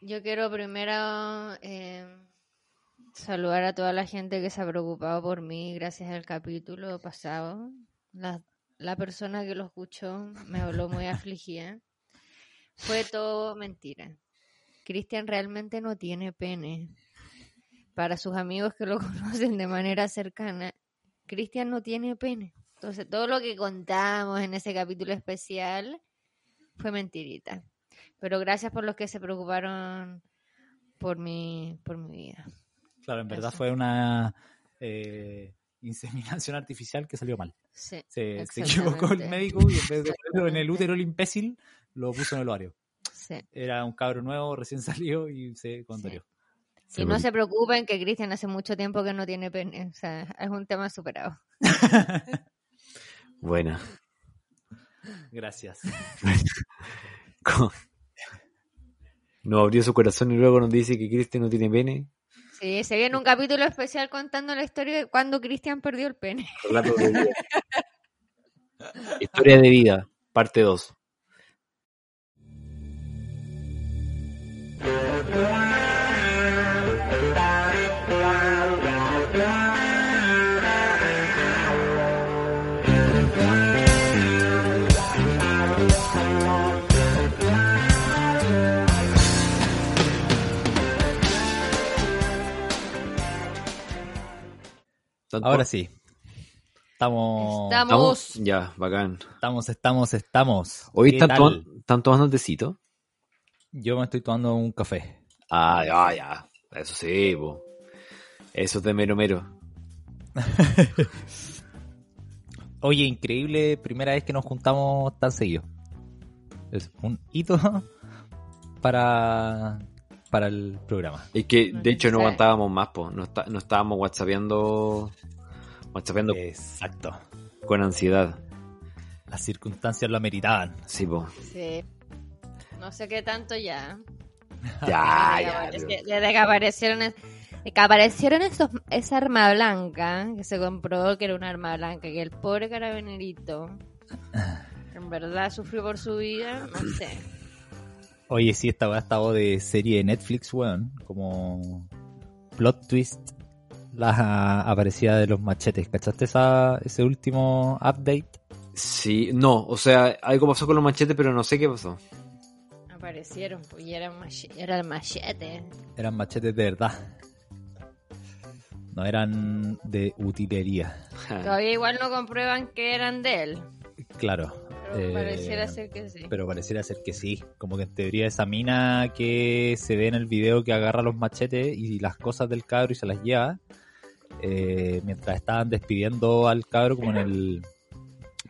Yo quiero primero eh, saludar a toda la gente que se ha preocupado por mí gracias al capítulo pasado. La, la persona que lo escuchó me habló muy afligida. Fue todo mentira. Cristian realmente no tiene pene. Para sus amigos que lo conocen de manera cercana, Cristian no tiene pene. Entonces, todo lo que contamos en ese capítulo especial fue mentirita. Pero gracias por los que se preocuparon por mi, por mi vida. Claro, en verdad Eso. fue una eh, inseminación artificial que salió mal. Sí, Se, se equivocó el médico y en vez de ponerlo en el útero el imbécil, lo puso en el ovario. sí. Era un cabro nuevo, recién salió y se condorió. Sí, Y no se preocupen que Cristian hace mucho tiempo que no tiene pene. O sea, es un tema superado. Buena. Gracias. Nos abrió su corazón y luego nos dice que Cristian no tiene pene. Sí, se viene un capítulo especial contando la historia de cuando Cristian perdió el pene. Relato de vida. Historia de vida, parte 2. Ahora sí. Estamos. Estamos. Ya, bacán. Estamos, estamos, estamos. Hoy ¿Qué están, tal? to- están tomando tecito. Yo me estoy tomando un café. Ah, ya, ya. Eso sí, po. Eso es de mero mero. Oye, increíble, primera vez que nos juntamos tan seguido. Es un hito para, para el programa. Es que, de hecho, no aguantábamos más, po. No, está- no estábamos whatsappeando, whatsappeando Exacto. con ansiedad. Las circunstancias lo ameritaban. Sí, po. Sí. No sé qué tanto ya. Ya, desde, ya. pero- desde que aparecieron, es- desde que aparecieron esos, esa arma blanca, que se comprobó que era una arma blanca, que el pobre carabinerito en verdad sufrió por su vida, no sé. Oye, sí, esta weá estaba de serie de Netflix, weón. Como plot twist. La aparecida de los machetes. ¿Cachaste esa, ese último update? Sí, no, o sea, algo pasó con los machetes, pero no sé qué pasó. Aparecieron, pues y era, mache- era el machete. Eran machetes de verdad. No eran de utilería. Todavía igual no comprueban que eran de él. Claro. Pero eh, pareciera ser que sí. Pero pareciera ser que sí. Como que en teoría esa mina que se ve en el video que agarra los machetes y las cosas del cabro y se las lleva. eh, mientras estaban despidiendo al cabro como en el...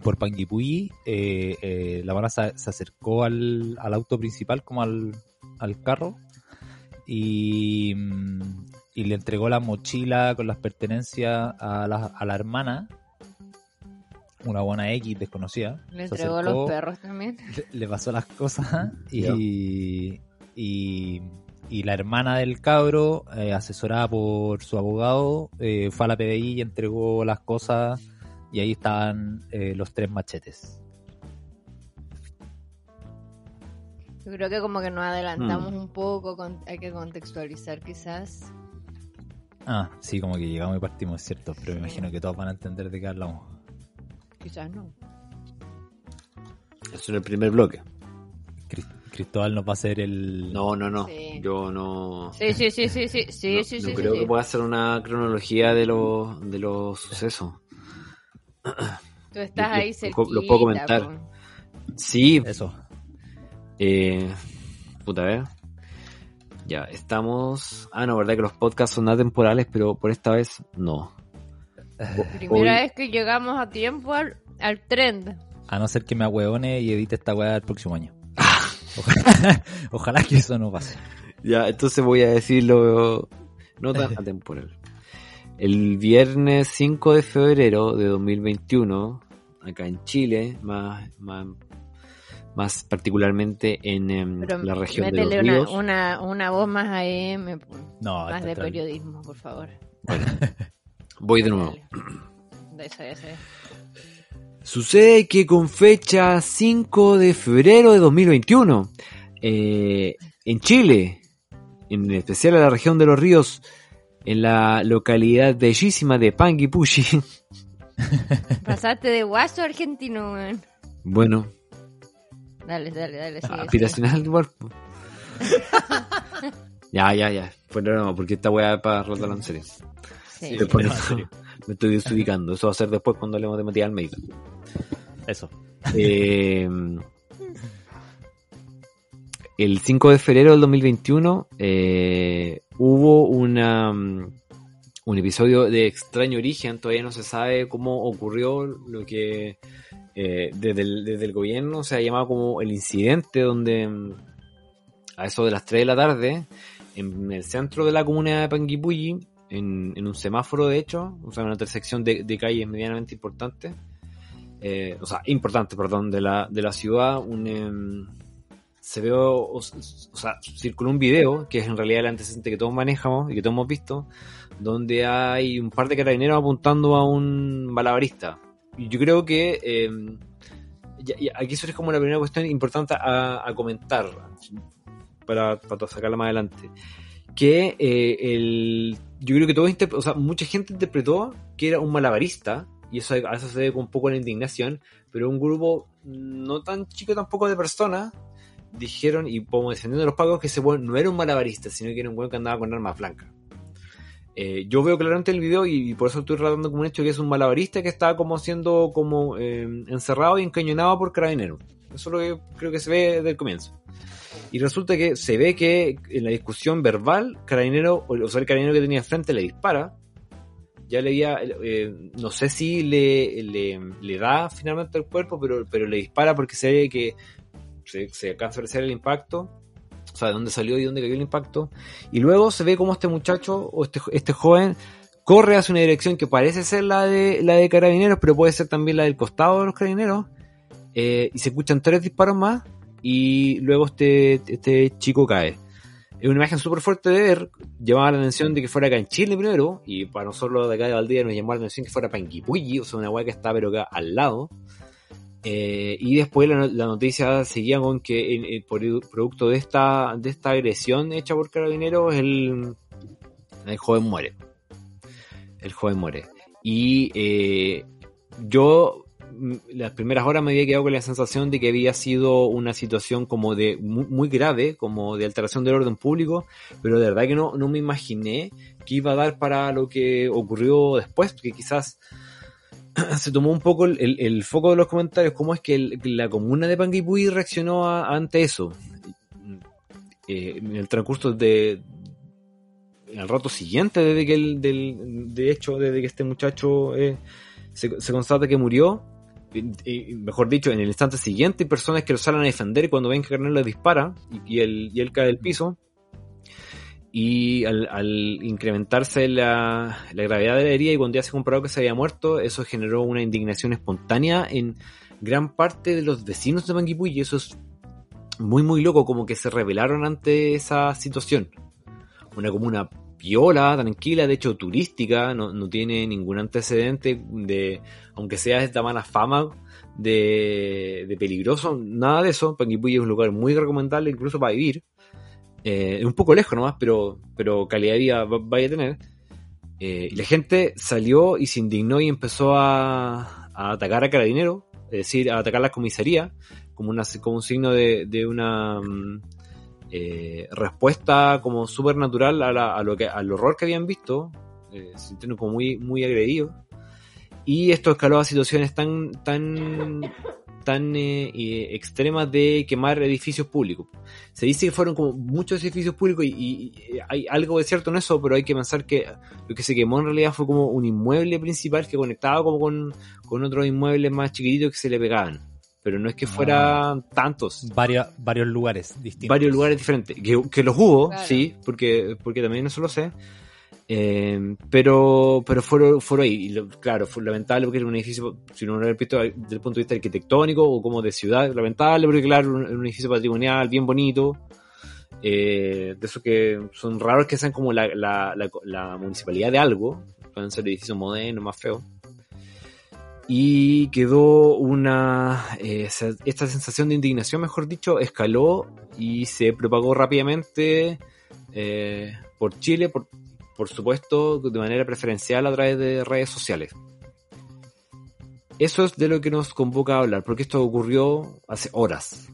Por Panguipulli, eh, eh, la mano se, se acercó al, al auto principal como al, al carro y, mm, y le entregó la mochila con las pertenencias a la, a la hermana, una buena X desconocida. Le entregó a acercó, los perros también. le, le pasó las cosas y, y, y la hermana del cabro, eh, asesorada por su abogado, eh, fue a la PDI y entregó las cosas y ahí estaban eh, los tres machetes. Yo creo que como que nos adelantamos Mm. un poco, con- hay que contextualizar quizás. Ah, sí, como que llegamos y partimos, es cierto, pero me imagino que todos van a entender de qué hablamos. Quizás no. Eso en el primer bloque. Cris- Cristóbal nos va a hacer el... No, no, no. Sí. Yo no. Sí, sí, sí, sí, sí, sí, no, sí, no sí, creo sí, que pueda hacer una cronología de los, de los sucesos. Tú estás ahí lo cerquita. puedo- lo puedo comentar. Sí, Eso. eh, puta, ver. Ya, estamos. Ah, no, verdad que los podcasts son atemporales, pero por esta vez no. Primera Hoy- vez que llegamos a tiempo al, al trend. A no ser que me ahueone y edite esta weá el próximo año. Ojalá, ojalá que eso no pase. Ya, entonces voy a decirlo no tan atemporal. El viernes 5 de febrero de 2021, acá en Chile, más, más, más particularmente en em, la región de los una, ríos. una, una voz más AM. No, más de periodismo, por favor. Voy de nuevo. De eso. Sucede que con fecha 5 de febrero de 2021, eh, en Chile, en especial a la región de los ríos, en la localidad bellísima de Panguipulli. Pasaste de guaso argentino, weón. Bueno, Dale, dale, dale. sigue, aspiracional igual. ya, ya, ya. Fue no, porque esta weá es para rotarla en serio. Sí. Después no, serio. me estoy desubicando. Eso va a ser después cuando hablemos de material médico. Eso. Eh, el 5 de febrero del 2021 eh, hubo una, mm, un episodio de extraño origen. Todavía no se sabe cómo ocurrió lo que eh, desde, el, desde el gobierno se ha llamado como el incidente donde mm, a eso de las 3 de la tarde en el centro de la comuna de Panguipulli en, un semáforo de hecho, o sea, en una intersección de, de calles medianamente importante, eh, o sea, importante, perdón, de la, de la ciudad, un, em, se ve, o, sea, circuló un video, que es en realidad el antecedente que todos manejamos y que todos hemos visto, donde hay un par de carabineros apuntando a un malabarista. Y yo creo que em, aquí surge como la primera cuestión importante a, a comentar, para, para sacarla más adelante. Que eh, el, yo creo que interp- o sea, mucha gente interpretó que era un malabarista, y eso a eso se con un poco la indignación, pero un grupo no tan chico tampoco de personas dijeron, y como defendiendo a los pagos, que ese weón no era un malabarista, sino que era un weón que andaba con armas blancas. Eh, yo veo claramente el video y, por eso estoy tratando como un hecho que es un malabarista que estaba como siendo como eh, encerrado y encañonado por carabineros. Eso es lo que creo que se ve desde el comienzo. Y resulta que se ve que en la discusión verbal, carabinero, o sea, el carabinero que tenía enfrente le dispara. Ya le había, eh, no sé si le, le, le da finalmente al cuerpo, pero, pero le dispara porque se ve que se, se alcanza a apreciar el impacto. O sea, de dónde salió y dónde cayó el impacto. Y luego se ve como este muchacho o este, este joven corre hacia una dirección que parece ser la de, la de carabineros, pero puede ser también la del costado de los carabineros. Eh, y se escuchan tres disparos más y luego este, este chico cae. Es una imagen súper fuerte de ver, llamaba la atención de que fuera acá en Chile primero, y para nosotros de acá de Valdivia nos llamó la atención que fuera Panguipulli, o sea, una weá que está pero acá al lado. Eh, y después la, la noticia seguía con que producto de esta, de esta agresión hecha por carabineros, el, el joven muere. El joven muere. Y eh, yo las primeras horas me había quedado con la sensación de que había sido una situación como de muy, grave, como de alteración del orden público, pero de verdad que no, no me imaginé que iba a dar para lo que ocurrió después, porque quizás se tomó un poco el, el- foco de los comentarios, cómo es que la comuna de Panguipulli reaccionó ante eso. Eh, en el transcurso de el rato siguiente desde que el del, de hecho desde que este muchacho eh, se, se constata que murió mejor dicho en el instante siguiente personas que lo salen a defender y cuando ven que Carnel le dispara y, y él, y cae del piso y al, incrementarse la, la gravedad de la herida y cuando ya se comprobó que se había muerto, eso generó una indignación espontánea en gran parte de los vecinos de Panguipulli y eso es muy muy loco, como que se rebelaron ante esa situación. Una comuna piola, tranquila, de hecho turística, no, tiene ningún antecedente de, aunque sea esta mala fama de, de peligroso, nada de eso. Panguipulli es un lugar muy recomendable incluso para vivir. Eh, un poco lejos nomás, pero, calidad de vida va- vaya a tener. Eh, y la gente salió y se indignó y empezó a, atacar a carabineros, es decir, a atacar la comisaría, como, una, como un signo de, de una mm, eh, respuesta como súper natural a, a lo que, al horror que habían visto, eh, se sintieron como muy, muy agredidos. Y esto escaló a situaciones tan, tan, tan eh, eh, extremas de quemar edificios públicos. Se dice que fueron como muchos edificios públicos y hay algo de cierto en eso, pero hay que pensar que lo que se quemó en realidad fue como un inmueble principal que conectaba como con, con otros inmuebles más chiquititos que se le pegaban. Pero no es que fueran tantos, Varios, varios lugares distintos. varios lugares diferentes. Que, que los hubo, Claro. sí, porque, porque también eso lo sé. Eh, pero pero fueron, fueron ahí. Y lo- claro, fue lamentable porque era un edificio, si no lo he visto desde el punto de vista arquitectónico o como de ciudad, lamentable porque, claro, un, un edificio patrimonial bien bonito. eh, de esos que son raros que sean como la, la, la, la municipalidad de algo. Pueden ser edificios modernos, más feos. Y quedó una. eh, esta sensación de indignación, mejor dicho, escaló y se propagó rápidamente eh, por Chile, por, por supuesto, de manera preferencial a través de redes sociales. Eso es de lo que nos convoca a hablar, porque esto ocurrió hace horas.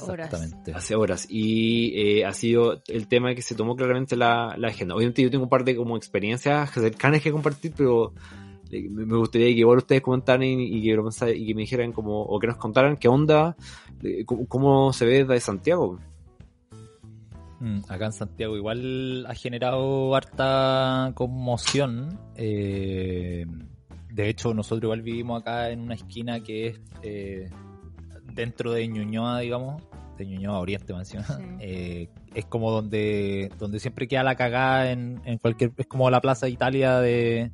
Horas. Exactamente. Hace horas. Y eh, ha sido el tema que se tomó claramente la, la agenda. Obviamente yo tengo un par de como experiencias cercanas que compartir, pero me gustaría que igual ustedes comentaran y, y que, lo y que me dijeran como, o que nos contaran qué onda, cómo, cómo se ve desde Santiago. Mm, acá en Santiago igual ha generado harta conmoción. eh, de hecho, nosotros igual vivimos acá en una esquina que es eh, dentro de Ñuñoa, digamos, de Ñuñoa Oriente, más encima. Sí. Eh, es como donde, donde siempre queda la cagada en, en cualquier... Es como la Plaza Italia de,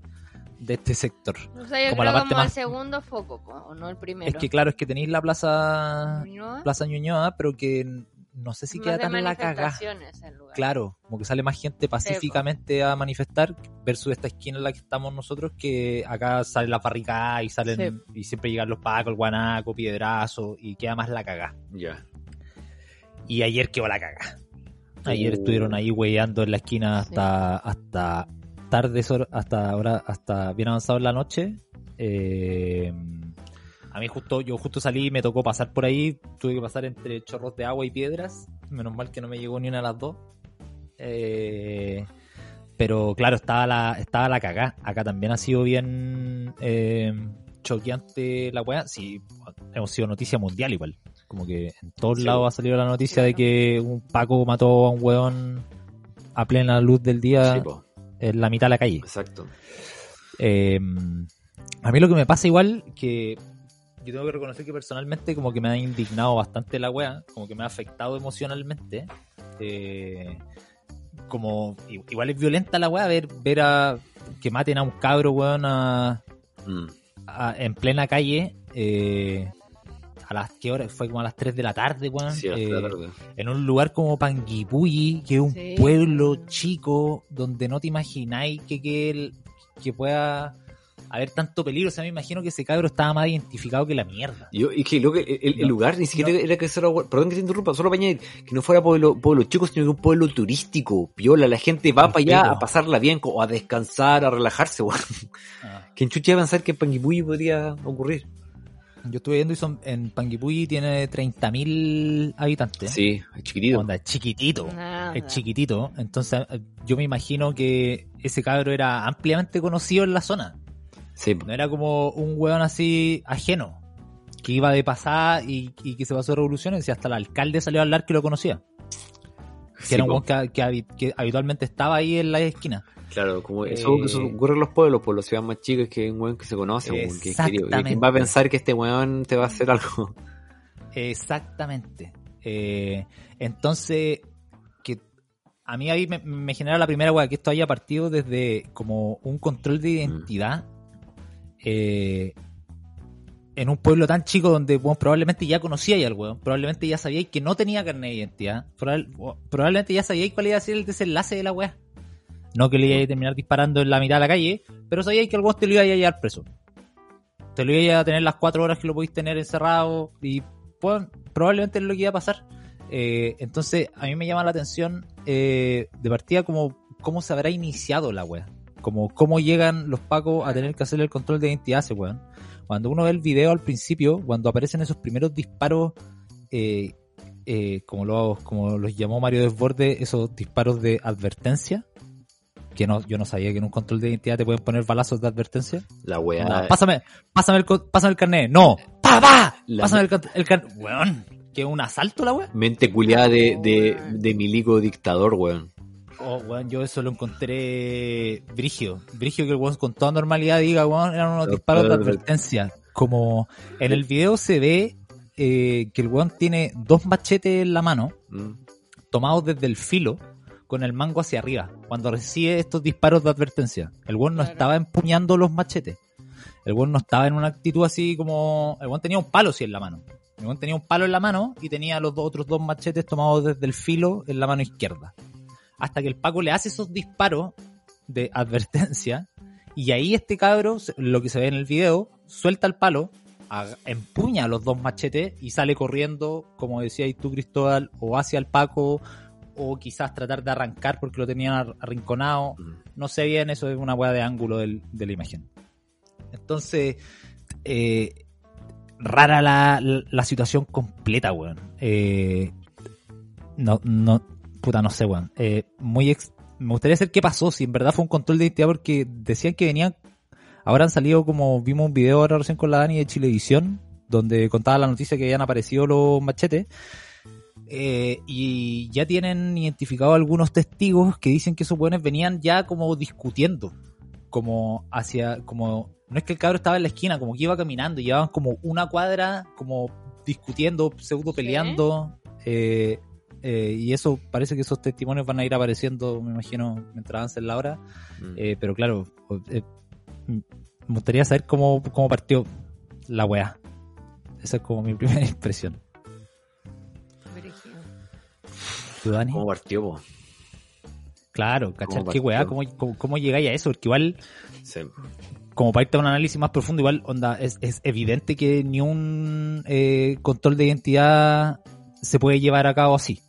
de este sector. O sea, yo Como creo la parte como el más- segundo foco, po, o no el primero. Es que claro, es que tenéis la Plaza, ¿No? Plaza Ñuñoa, pero que no sé si Más queda tan la cagada. el. Claro, como que sale más gente pacíficamente a manifestar versus esta esquina en la que estamos nosotros, que acá sale la barricada y salen y siempre llegan los pacos, el guanaco, piedrazo y queda más la cagá. Ya. Y ayer quedó la cagá. Ayer Uh. estuvieron ahí weyando en la esquina Sí. hasta hasta tardes hasta ahora hasta bien avanzado en la noche. Eh, a mí justo yo justo salí y me tocó pasar por ahí, tuve que pasar entre chorros de agua y piedras. Menos mal que no me llegó ni una de las dos. Eh, pero claro, estaba la, estaba la cagá. Acá también ha sido bien eh, choqueante la weá. Sí, hemos sido noticia mundial igual. Como que en todos Sí. lados ha salido la noticia de que un Paco mató a un weón a plena luz del día Sí. En la mitad de la calle. Exacto. Eh, a mí lo que me pasa igual que yo tengo que reconocer que personalmente como que me ha indignado bastante la wea, como que me ha afectado emocionalmente. Eh, como igual es violenta la wea ver ver a que maten a un cabro weón a- Mm. a- en plena calle eh, a las qué hora fue como a las 3 de la tarde weón Sí, Eh, la tarde. en un lugar como Panguipulli, que es un Sí. pueblo chico donde no te imagináis que, que, el- que pueda haber tanto peligro. O sea, me imagino que ese cabro estaba más identificado que la mierda. Yo, es que lo que el, el No, lugar ni siquiera no. era que fuera, perdón que te interrumpa, solo para añadir, que no fuera pueblo, pueblo chico, sino que un pueblo turístico, piola, la gente va para allá a pasarla bien, co- a descansar, a relajarse, weón. ¿Quién chucha iba a pensar que en Panguipulli podría ocurrir? Yo estuve viendo y son, en Panguipulli tiene 30.000 habitantes. Sí, es chiquitito. Onda, es chiquitito. Nada. Es chiquitito. Entonces, eh, yo me imagino que ese cabro era ampliamente conocido en la zona. Sí, No era como un weón así ajeno, que iba de pasada y, y que se pasó revoluciones y hasta el alcalde salió a hablar que lo conocía. Que sí, era un weón que, que habitualmente estaba ahí en la esquina. Claro, como Eh, eso, eso ocurre en los pueblos, por las ciudades más chicas, que un weón que se conoce, weón que es querido. Y ¿Quién va a pensar que este weón te va a hacer algo? Exactamente. Eh, entonces, que a mí ahí me, me genera la primera weá que esto haya partido desde como un control de identidad eh, en un pueblo tan chico donde bueno, probablemente ya conocía al weón, probablemente ya sabíais que no tenía carnet de identidad, probable- probablemente ya sabíais cuál iba a ser el desenlace de la weá. No que le iba a terminar disparando en la mitad de la calle, pero sabíais que el weón te lo iba a llevar preso. Te lo iba a tener las cuatro horas que lo podéis tener encerrado y pues, probablemente es lo que iba a pasar. Eh, entonces, a mí me llama la atención eh, de partida como cómo se habrá iniciado la wea. Como cómo llegan los pacos a tener que hacer el control de identidad ese weón. Cuando uno ve el video al principio, cuando aparecen esos primeros disparos, eh, eh, como, los, como los llamó Mario Desborde, esos disparos de advertencia, que no, yo no sabía que en un control de identidad te pueden poner balazos de advertencia. La weá. pásame, pásame el, pásame el carnet. No. ¡Pa, pa! La- Pásame el, el carnet. Weón. ¿Que un asalto la weón? Mente culiada de, de, de milico dictador, weón. Oh, weón, yo eso lo encontré brigio. Brigio que el weón con toda normalidad diga, weón, eran unos disparos de advertencia. Como en el video se ve eh, que el weón tiene dos machetes en la mano, Mm. tomados desde el filo, con el mango hacia arriba, cuando recibe estos disparos de advertencia. El weón no Claro. estaba empuñando los machetes. El weón no estaba en una actitud así como... El weón tenía un palo sí en la mano. El weón tenía un palo en la mano y tenía los dos- otros dos machetes tomados desde el filo en la mano izquierda. Hasta que el Paco le hace esos disparos de advertencia y ahí este cabro, lo que se ve en el video, suelta el palo, empuña los dos machetes y sale corriendo, como decías tú Cristóbal, o hacia el Paco o quizás tratar de arrancar porque lo tenían ar- arrinconado. No sé bien, eso es una weá de ángulo del- de la imagen. Entonces, eh, rara la, la, la situación completa, weón. Eh, no, no, puta, no sé, weón. Eh, muy ex- me gustaría saber qué pasó, si en verdad fue un control de identidad, porque decían que venían, ahora han salido como, vimos un video ahora recién con la Dani de Chilevisión, donde contaba la noticia que habían aparecido los machetes. Eh, y ya tienen identificado algunos testigos que dicen que esos buenos venían ya como discutiendo, como hacia, como, no es que el cabro estaba en la esquina, como que iba caminando, y llevaban como una cuadra, como discutiendo, pseudo peleando, eh, eh, y eso parece que esos testimonios van a ir apareciendo, me imagino, mientras avance la hora, Mm. eh, pero claro, eh, me gustaría saber cómo, cómo partió la weá. Esa es como mi primera impresión. Dani? ¿Cómo partió, po? Claro, cachar ¿Cómo qué weá, cómo, cómo, cómo llegáis a eso, porque igual, Sí. como para irte a un análisis más profundo, igual, onda, es, es evidente que ni un eh, control de identidad se puede llevar a cabo así.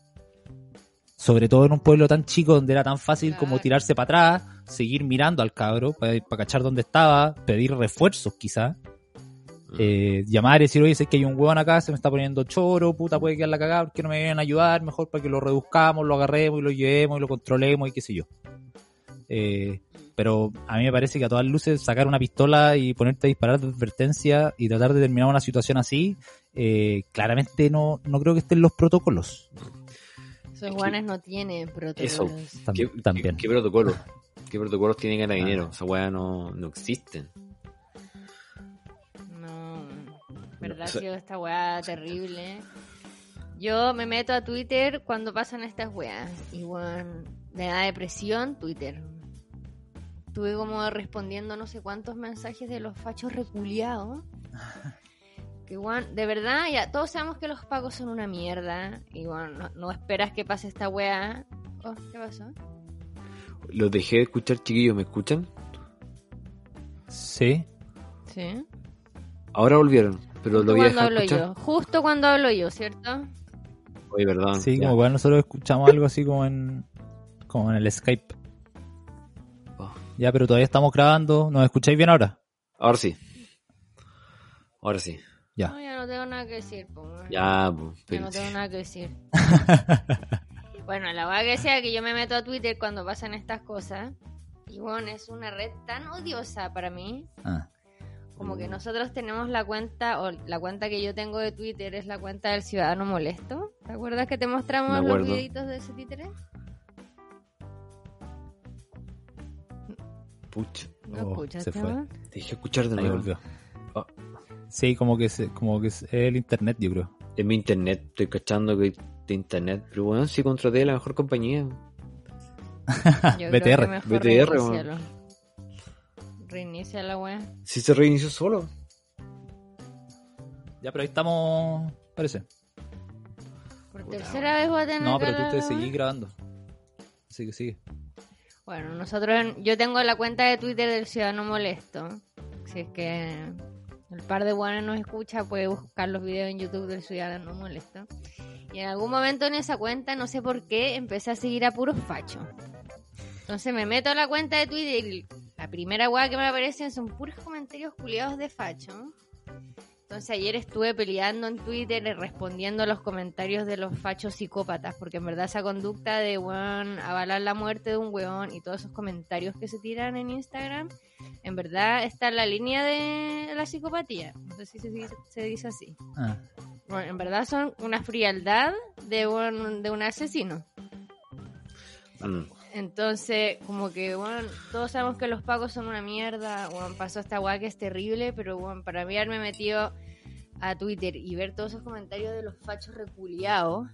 Sobre todo en un pueblo tan chico donde era tan fácil Claro. como tirarse para atrás, seguir mirando al cabro para cachar dónde estaba, pedir refuerzos quizá, Mm. Eh, llamar y decir, oye, sé que hay un huevón acá, se me está poniendo choro, puta, puede quedar la cagada, ¿por qué no me vienen a ayudar? Mejor para que lo reduzcamos, lo agarremos y lo llevemos y lo controlemos y qué sé yo. Eh, pero a mí me parece que a todas luces sacar una pistola y ponerte a disparar de advertencia y tratar de terminar una situación así, eh, claramente no, no creo que estén los protocolos. Esos guanes no tienen protocolos. Eso. Tam- ¿Qué, también. ¿Qué, qué protocolos? ¿Qué protocolos tiene Carabineros? Esa weá no, no existen. Verdad o sea- ha sido esta weá terrible. Yo me meto a Twitter cuando pasan estas weas. Y bueno, me da depresión Twitter. Estuve como respondiendo no sé cuántos mensajes de los fachos reculiados. Que bueno, de verdad, ya todos sabemos que los pagos son una mierda. Y bueno, no, no esperas que pase esta wea. Oh, ¿qué pasó? Los dejé de escuchar, chiquillos, ¿me escuchan? Sí. Sí. Ahora volvieron, pero Justo lo voy a cuando dejar escuchar. yo. Justo cuando hablo yo, ¿cierto? Oye, perdón. Sí, ya. como igual nosotros escuchamos algo así como en, como en el Skype. Oh. Ya, pero todavía estamos grabando. ¿Nos escucháis bien ahora? Ahora sí. Ahora sí. Ya. No, ya no tengo nada que decir. po. Ya, pues. Ya no tengo nada que decir. bueno, la verdad que sea que yo me meto a Twitter cuando pasan estas cosas. Y bueno, es una red tan odiosa para mí. Ah. Como que nosotros tenemos la cuenta, o la cuenta que yo tengo de Twitter es la cuenta del Ciudadano Molesto. ¿Te acuerdas que te mostramos los videitos de ese títere? Pucha, ¿No Oh, escuchaste? se fue. te dejé escuchar de nuevo. volvió. Ah. Sí, como que, se, como que es el internet, yo creo. En mi internet, estoy cachando que de internet. Pero bueno, sí contraté la mejor compañía. Yo BTR. BTR. Reinicia la wea. Si se reinició solo. Ya, pero ahí estamos, parece. Por Puta, tercera vez voy a tener No, pero tú te seguís grabando. Así que sigue. Bueno, nosotros, en- yo tengo la cuenta de Twitter del Ciudadano Molesto. Si es que el par de buenos nos escucha, puede buscar los videos en YouTube del Ciudadano Molesto. Y en algún momento en esa cuenta, no sé por qué, empecé a seguir a puros fachos. Entonces me meto a la cuenta de Twitter primera weá que me aparecen son puros comentarios culiados de facho. Entonces ayer estuve peleando en Twitter y respondiendo a los comentarios de los fachos psicópatas, porque en verdad esa conducta de weón, avalar la muerte de un weón y todos esos comentarios que se tiran en Instagram, en verdad está en la línea de la psicopatía. No sé si se dice, se dice así. Ah. Bueno, en verdad son una frialdad de un, de un asesino. Mm. Entonces, como que, bueno, todos sabemos que los pagos son una mierda, bueno, pasó esta weá que es terrible, pero bueno, para mí haberme metido a Twitter y ver todos esos comentarios de los fachos reculiados,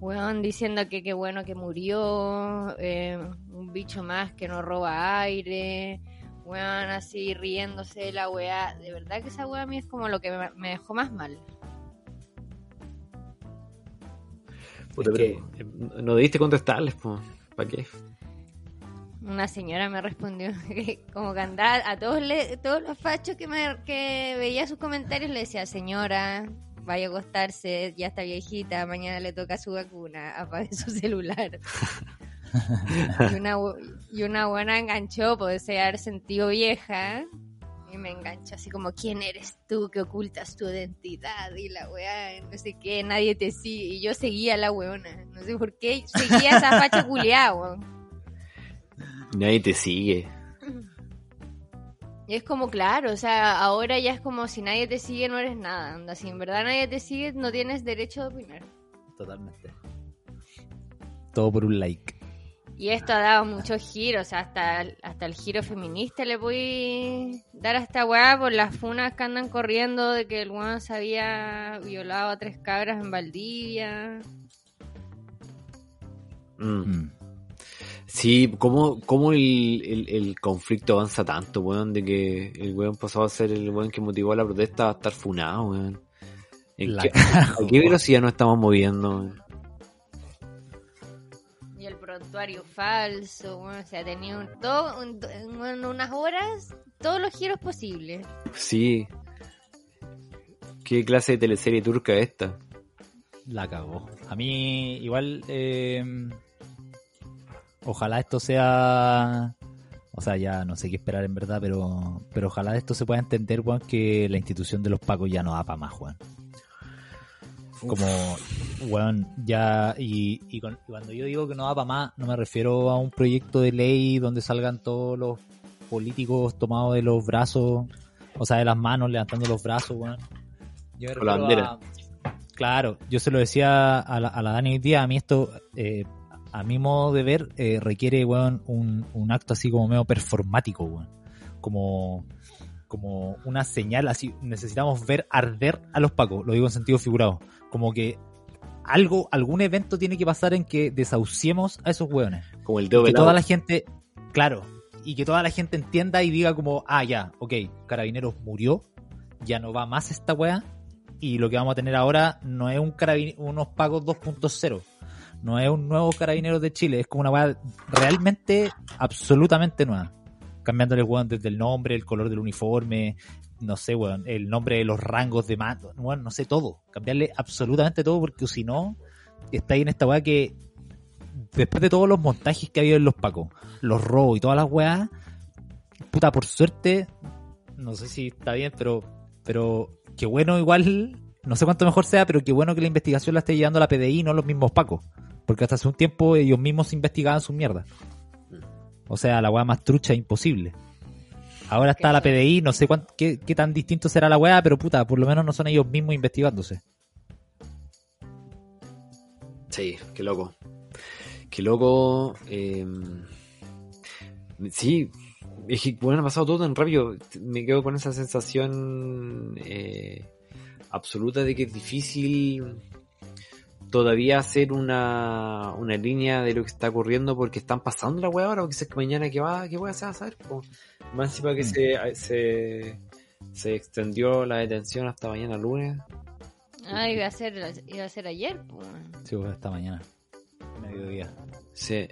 weón, diciendo que qué bueno que murió, eh, un bicho más que no roba aire, weón, así riéndose de la weá, de verdad que esa weá a mí es como lo que me, dejó más mal. Puta, Es pero, eh, no debiste contestarles, pues. ¿Para qué? una señora me respondió que como que andaba a todos le, todos los fachos que me que veía sus comentarios le decía señora vaya a acostarse ya está viejita mañana le toca su vacuna apague su celular y una bu- y una buena enganchó puede ser sentido vieja y me enganchó así como quién eres tú que ocultas tu identidad y la weá no sé qué nadie te sigue y yo seguía a la weona no sé por qué seguía a esa facha culiada weón. Nadie te sigue. Y es como, claro, o sea, ahora ya es como si nadie te sigue, no eres nada. Anda, si en verdad nadie te sigue, no tienes derecho de opinar. Totalmente. Todo por un like. Y esto ha dado muchos giros, o sea, hasta, hasta el giro feminista le voy a dar a esta weá por las funas que andan corriendo de que el weón se había violado a tres cabras en Valdivia. Mm. Mm. Sí, ¿cómo, cómo el, el, el conflicto avanza tanto, weón? De que el weón pasó a ser el weón que motivó la protesta a estar funado, weón. ¿En La qué, ¿A qué velocidad nos estamos moviendo? weón? Prontuario falso, weón, o sea, tenía un, todo, un- en unas horas todos los giros posibles. Sí. ¿Qué clase de teleserie turca es esta? La cagó. A mí, igual, eh, ojalá esto sea. O sea, ya no sé qué esperar en verdad, pero, pero ojalá esto se pueda entender, Juan, que la institución de los pacos ya no da para más, Juan. Como, weón, ya, y, y con- y cuando yo digo que no da para más, no me refiero a un proyecto de ley donde salgan todos los políticos tomados de los brazos, o sea, de las manos, levantando los brazos, weón. Yo me la bandera. a- Claro, yo se lo decía a la, a la Dani hoy día, a mí esto, eh, a mi modo de ver, eh, requiere, weón, un, un acto así como medio performático, weón. Como, como una señal así, necesitamos ver arder a los pacos, lo digo en sentido figurado. Como que algo, algún evento tiene que pasar en que desahuciemos a esos weones. Como el dedo que toda la gente, claro, y que toda la gente entienda y diga como, ah, ya, ok, Carabineros murió, ya no va más esta weá, y lo que vamos a tener ahora no es un unos pagos 2.0, no es un nuevo Carabineros de Chile, es como una weá realmente, absolutamente nueva. Cambiándole, weón, desde el nombre, el color del uniforme, no sé, weón, el nombre de los rangos de mando, weón, no sé, todo. Cambiarle absolutamente todo, porque si no, está ahí en esta weá que después de todos los montajes que ha habido en los pacos, los robos y todas las weas, puta, por suerte, no sé si está bien, pero, pero qué bueno igual, no sé cuánto mejor sea, pero qué bueno que la investigación la esté llevando la PDI no los mismos pacos. Porque hasta hace un tiempo ellos mismos investigaban su mierda. O sea, la wea más trucha imposible. Ahora está la PDI, no sé cuán- qué, qué tan distinto será la wea, pero puta, por lo menos no son ellos mismos investigándose. Sí, qué loco. Qué loco. eh, sí, es que bueno, ha pasado todo tan rápido. Me quedo con esa sensación eh, absoluta de que es difícil todavía hacer una, una línea de lo que está ocurriendo porque están pasando la weá ahora, porque es que mañana que va, qué weá se va a saber. po? Más encima que Mm. se, se, se extendió la detención hasta mañana lunes. Ah, iba a ser, iba a ser ayer, pues. Sí, pues, esta mañana. Mediodía. Sí.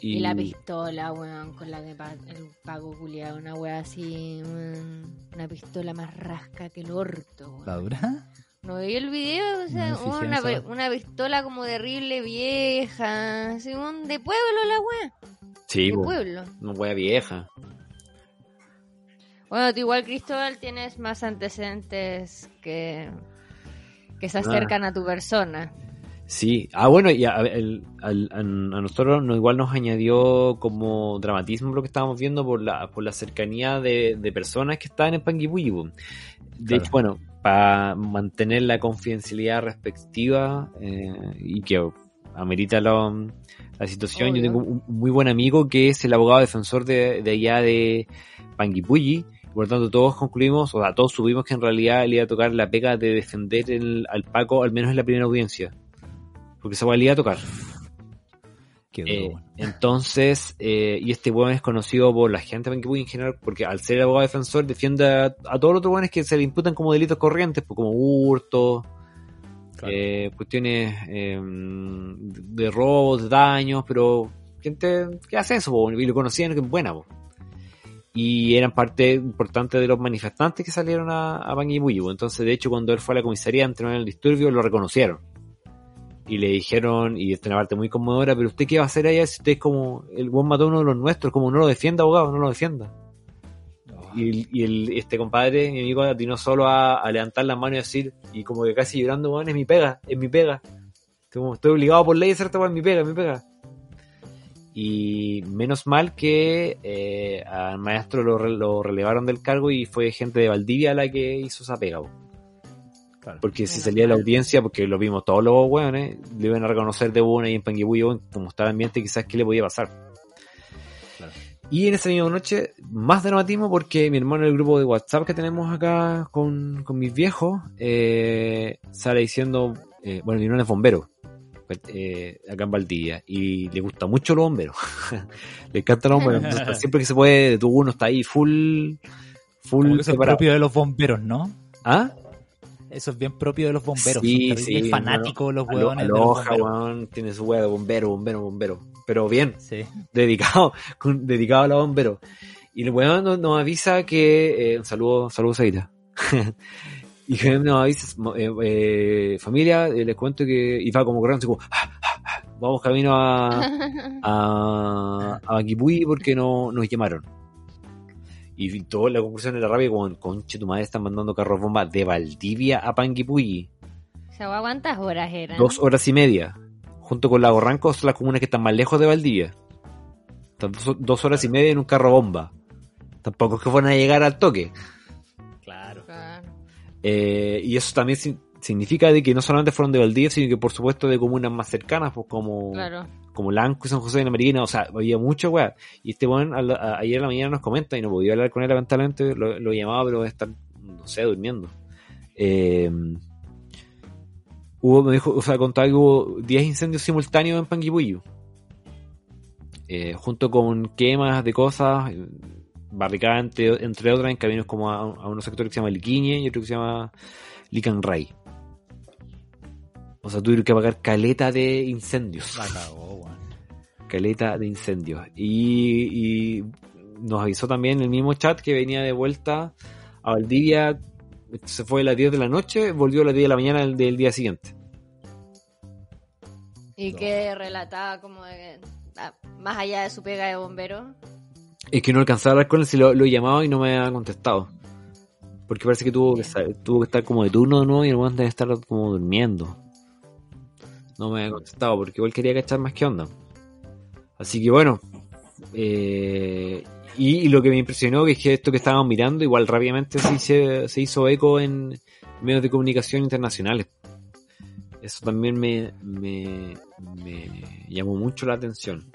Y, la pistola, weón, con la que pa- el pago culiado, una weá así, weón, una pistola más rasca que el orto, weón. ¿La dura? ¿No veí el video? O sea, una, weá. una pistola como terrible vieja, así, un de pueblo la weá, Sí, de pueblo. una wea vieja. Bueno, tú igual, Cristóbal, tienes más antecedentes que, que se Ah. acercan a tu persona. Sí, ah bueno, y a, el- al- a- a nosotros no, igual nos añadió como dramatismo lo que estábamos viendo por la, por la cercanía de, de personas que estaban en Panguipulli. De Claro. hecho, bueno, para mantener la confidencialidad respectiva eh, y que amerita la, la situación, yo tengo un, un muy buen amigo que es el abogado defensor de, de allá de Panguipulli. Por lo tanto, todos concluimos, o sea, todos supimos que en realidad le iba a tocar la pega de defender el- al Paco, al menos en la primera audiencia. Porque esa weá le iba a tocar. Qué Eh, entonces, eh, y este weón es conocido por la gente en general, porque al ser abogado defensor defiende a, a todos los otros weones que se le imputan como delitos corrientes, pues como hurto, Claro. eh, cuestiones eh, de robos, de daños, pero gente que hace eso, po, y lo conocían que es buena, po. Y eran parte importante de los manifestantes que salieron a, a Panguipulli, po. Entonces, de hecho, cuando él fue a la comisaría a entrenar el disturbio, lo reconocieron. Y le dijeron, y esta es una parte muy conmovedora, pero usted qué va a hacer allá si usted es como, el buen mató a uno de los nuestros, como no lo defienda, abogado, no lo defienda. Y, y el, este compadre, mi amigo, atinó solo a, a levantar las manos y decir, y como que casi llorando, weón, es mi pega, es mi pega. Como estoy obligado por ley a hacer esta es mi pega, es mi pega. Y menos mal que eh, al maestro lo, re- lo relevaron del cargo y fue gente de Valdivia la que hizo esa pega. Claro. Porque si salía la audiencia, porque lo vimos todos los weones, le iban a reconocer de una y en Panguipulli, weón, como estaba el ambiente, quizás qué le podía pasar. Claro. Y en esa misma noche, más dramatismo porque mi hermano en el grupo de WhatsApp que tenemos acá con, con mis viejos, eh, sale diciendo, eh, bueno, mi hermano es bombero, eh, acá en Valdivia, y le gusta mucho los bomberos. le encantan los bomberos. Entonces, siempre que se puede, de tu uno está ahí full, full Como que es preparado. propio de los bomberos, ¿no? ¿Ah? Eso es bien propio de los bomberos. Sí, sí, fanáticos los Alo- huevones de los bomberos. weón, tiene su weá de bombero, bombero, bombero. Pero bien, Sí. dedicado, con- dedicado a los bomberos. Y el weón nos, nos avisa que, eh, un saludo, saludos Aida. y que nos avisa, eh, eh, familia, eh, les cuento que, y va como corriendo, así como, "Ah, ah, ah, vamos camino a, a, a Maquipui porque no, nos llamaron. Y toda la conclusión de la rabia, como, conche, tu madre están mandando carros bomba de Valdivia a Panguipulli. ¿Sabes cuántas horas eran? Dos horas y media. Junto con Lago Ranco son las comunas que están más lejos de Valdivia. Están dos, dos horas y media en un carro bomba. Tampoco es que fueran a llegar al toque. Claro. Eh, y eso también sin- significa de que no solamente fueron de Valdivia, sino que por supuesto de comunas más cercanas, pues como, Claro. como Lanco y San José de la Marina. O sea, había mucho weá. Y este weón ayer a la mañana nos comenta y no podía hablar con él lamentablemente. Lo, lo llamaba, pero estar, no sé, durmiendo. Eh, hubo, me dijo, o sea, contaba que hubo 10 incendios simultáneos en Panguipullo. Eh, junto con quemas de cosas, eh, barricadas entre, entre otras en caminos como a, a unos sectores que se llama Liquiñe y otro que se llama Licanray. O sea, tuvieron que apagar caleta de incendios La cagó, weón. caleta de incendios. Y, y nos avisó también el mismo chat que venía de vuelta a Valdivia, se fue a las 10 de la noche, volvió a las 10 de la mañana del, del día siguiente. Y que relataba como de, ah, más allá de su pega de bombero. Es que no alcanzaba a hablar con él, si lo, lo llamaba y no me ha contestado. Porque parece que tuvo que, tuvo que estar como de turno de nuevo y el debe estar como durmiendo. No me ha contestado porque igual quería cachar más que onda. Así que bueno. eh, y, y lo que me impresionó que es que esto que estábamos mirando igual rápidamente se, hice- se hizo eco en medios de comunicación internacionales. Eso también me, me, me llamó mucho la atención.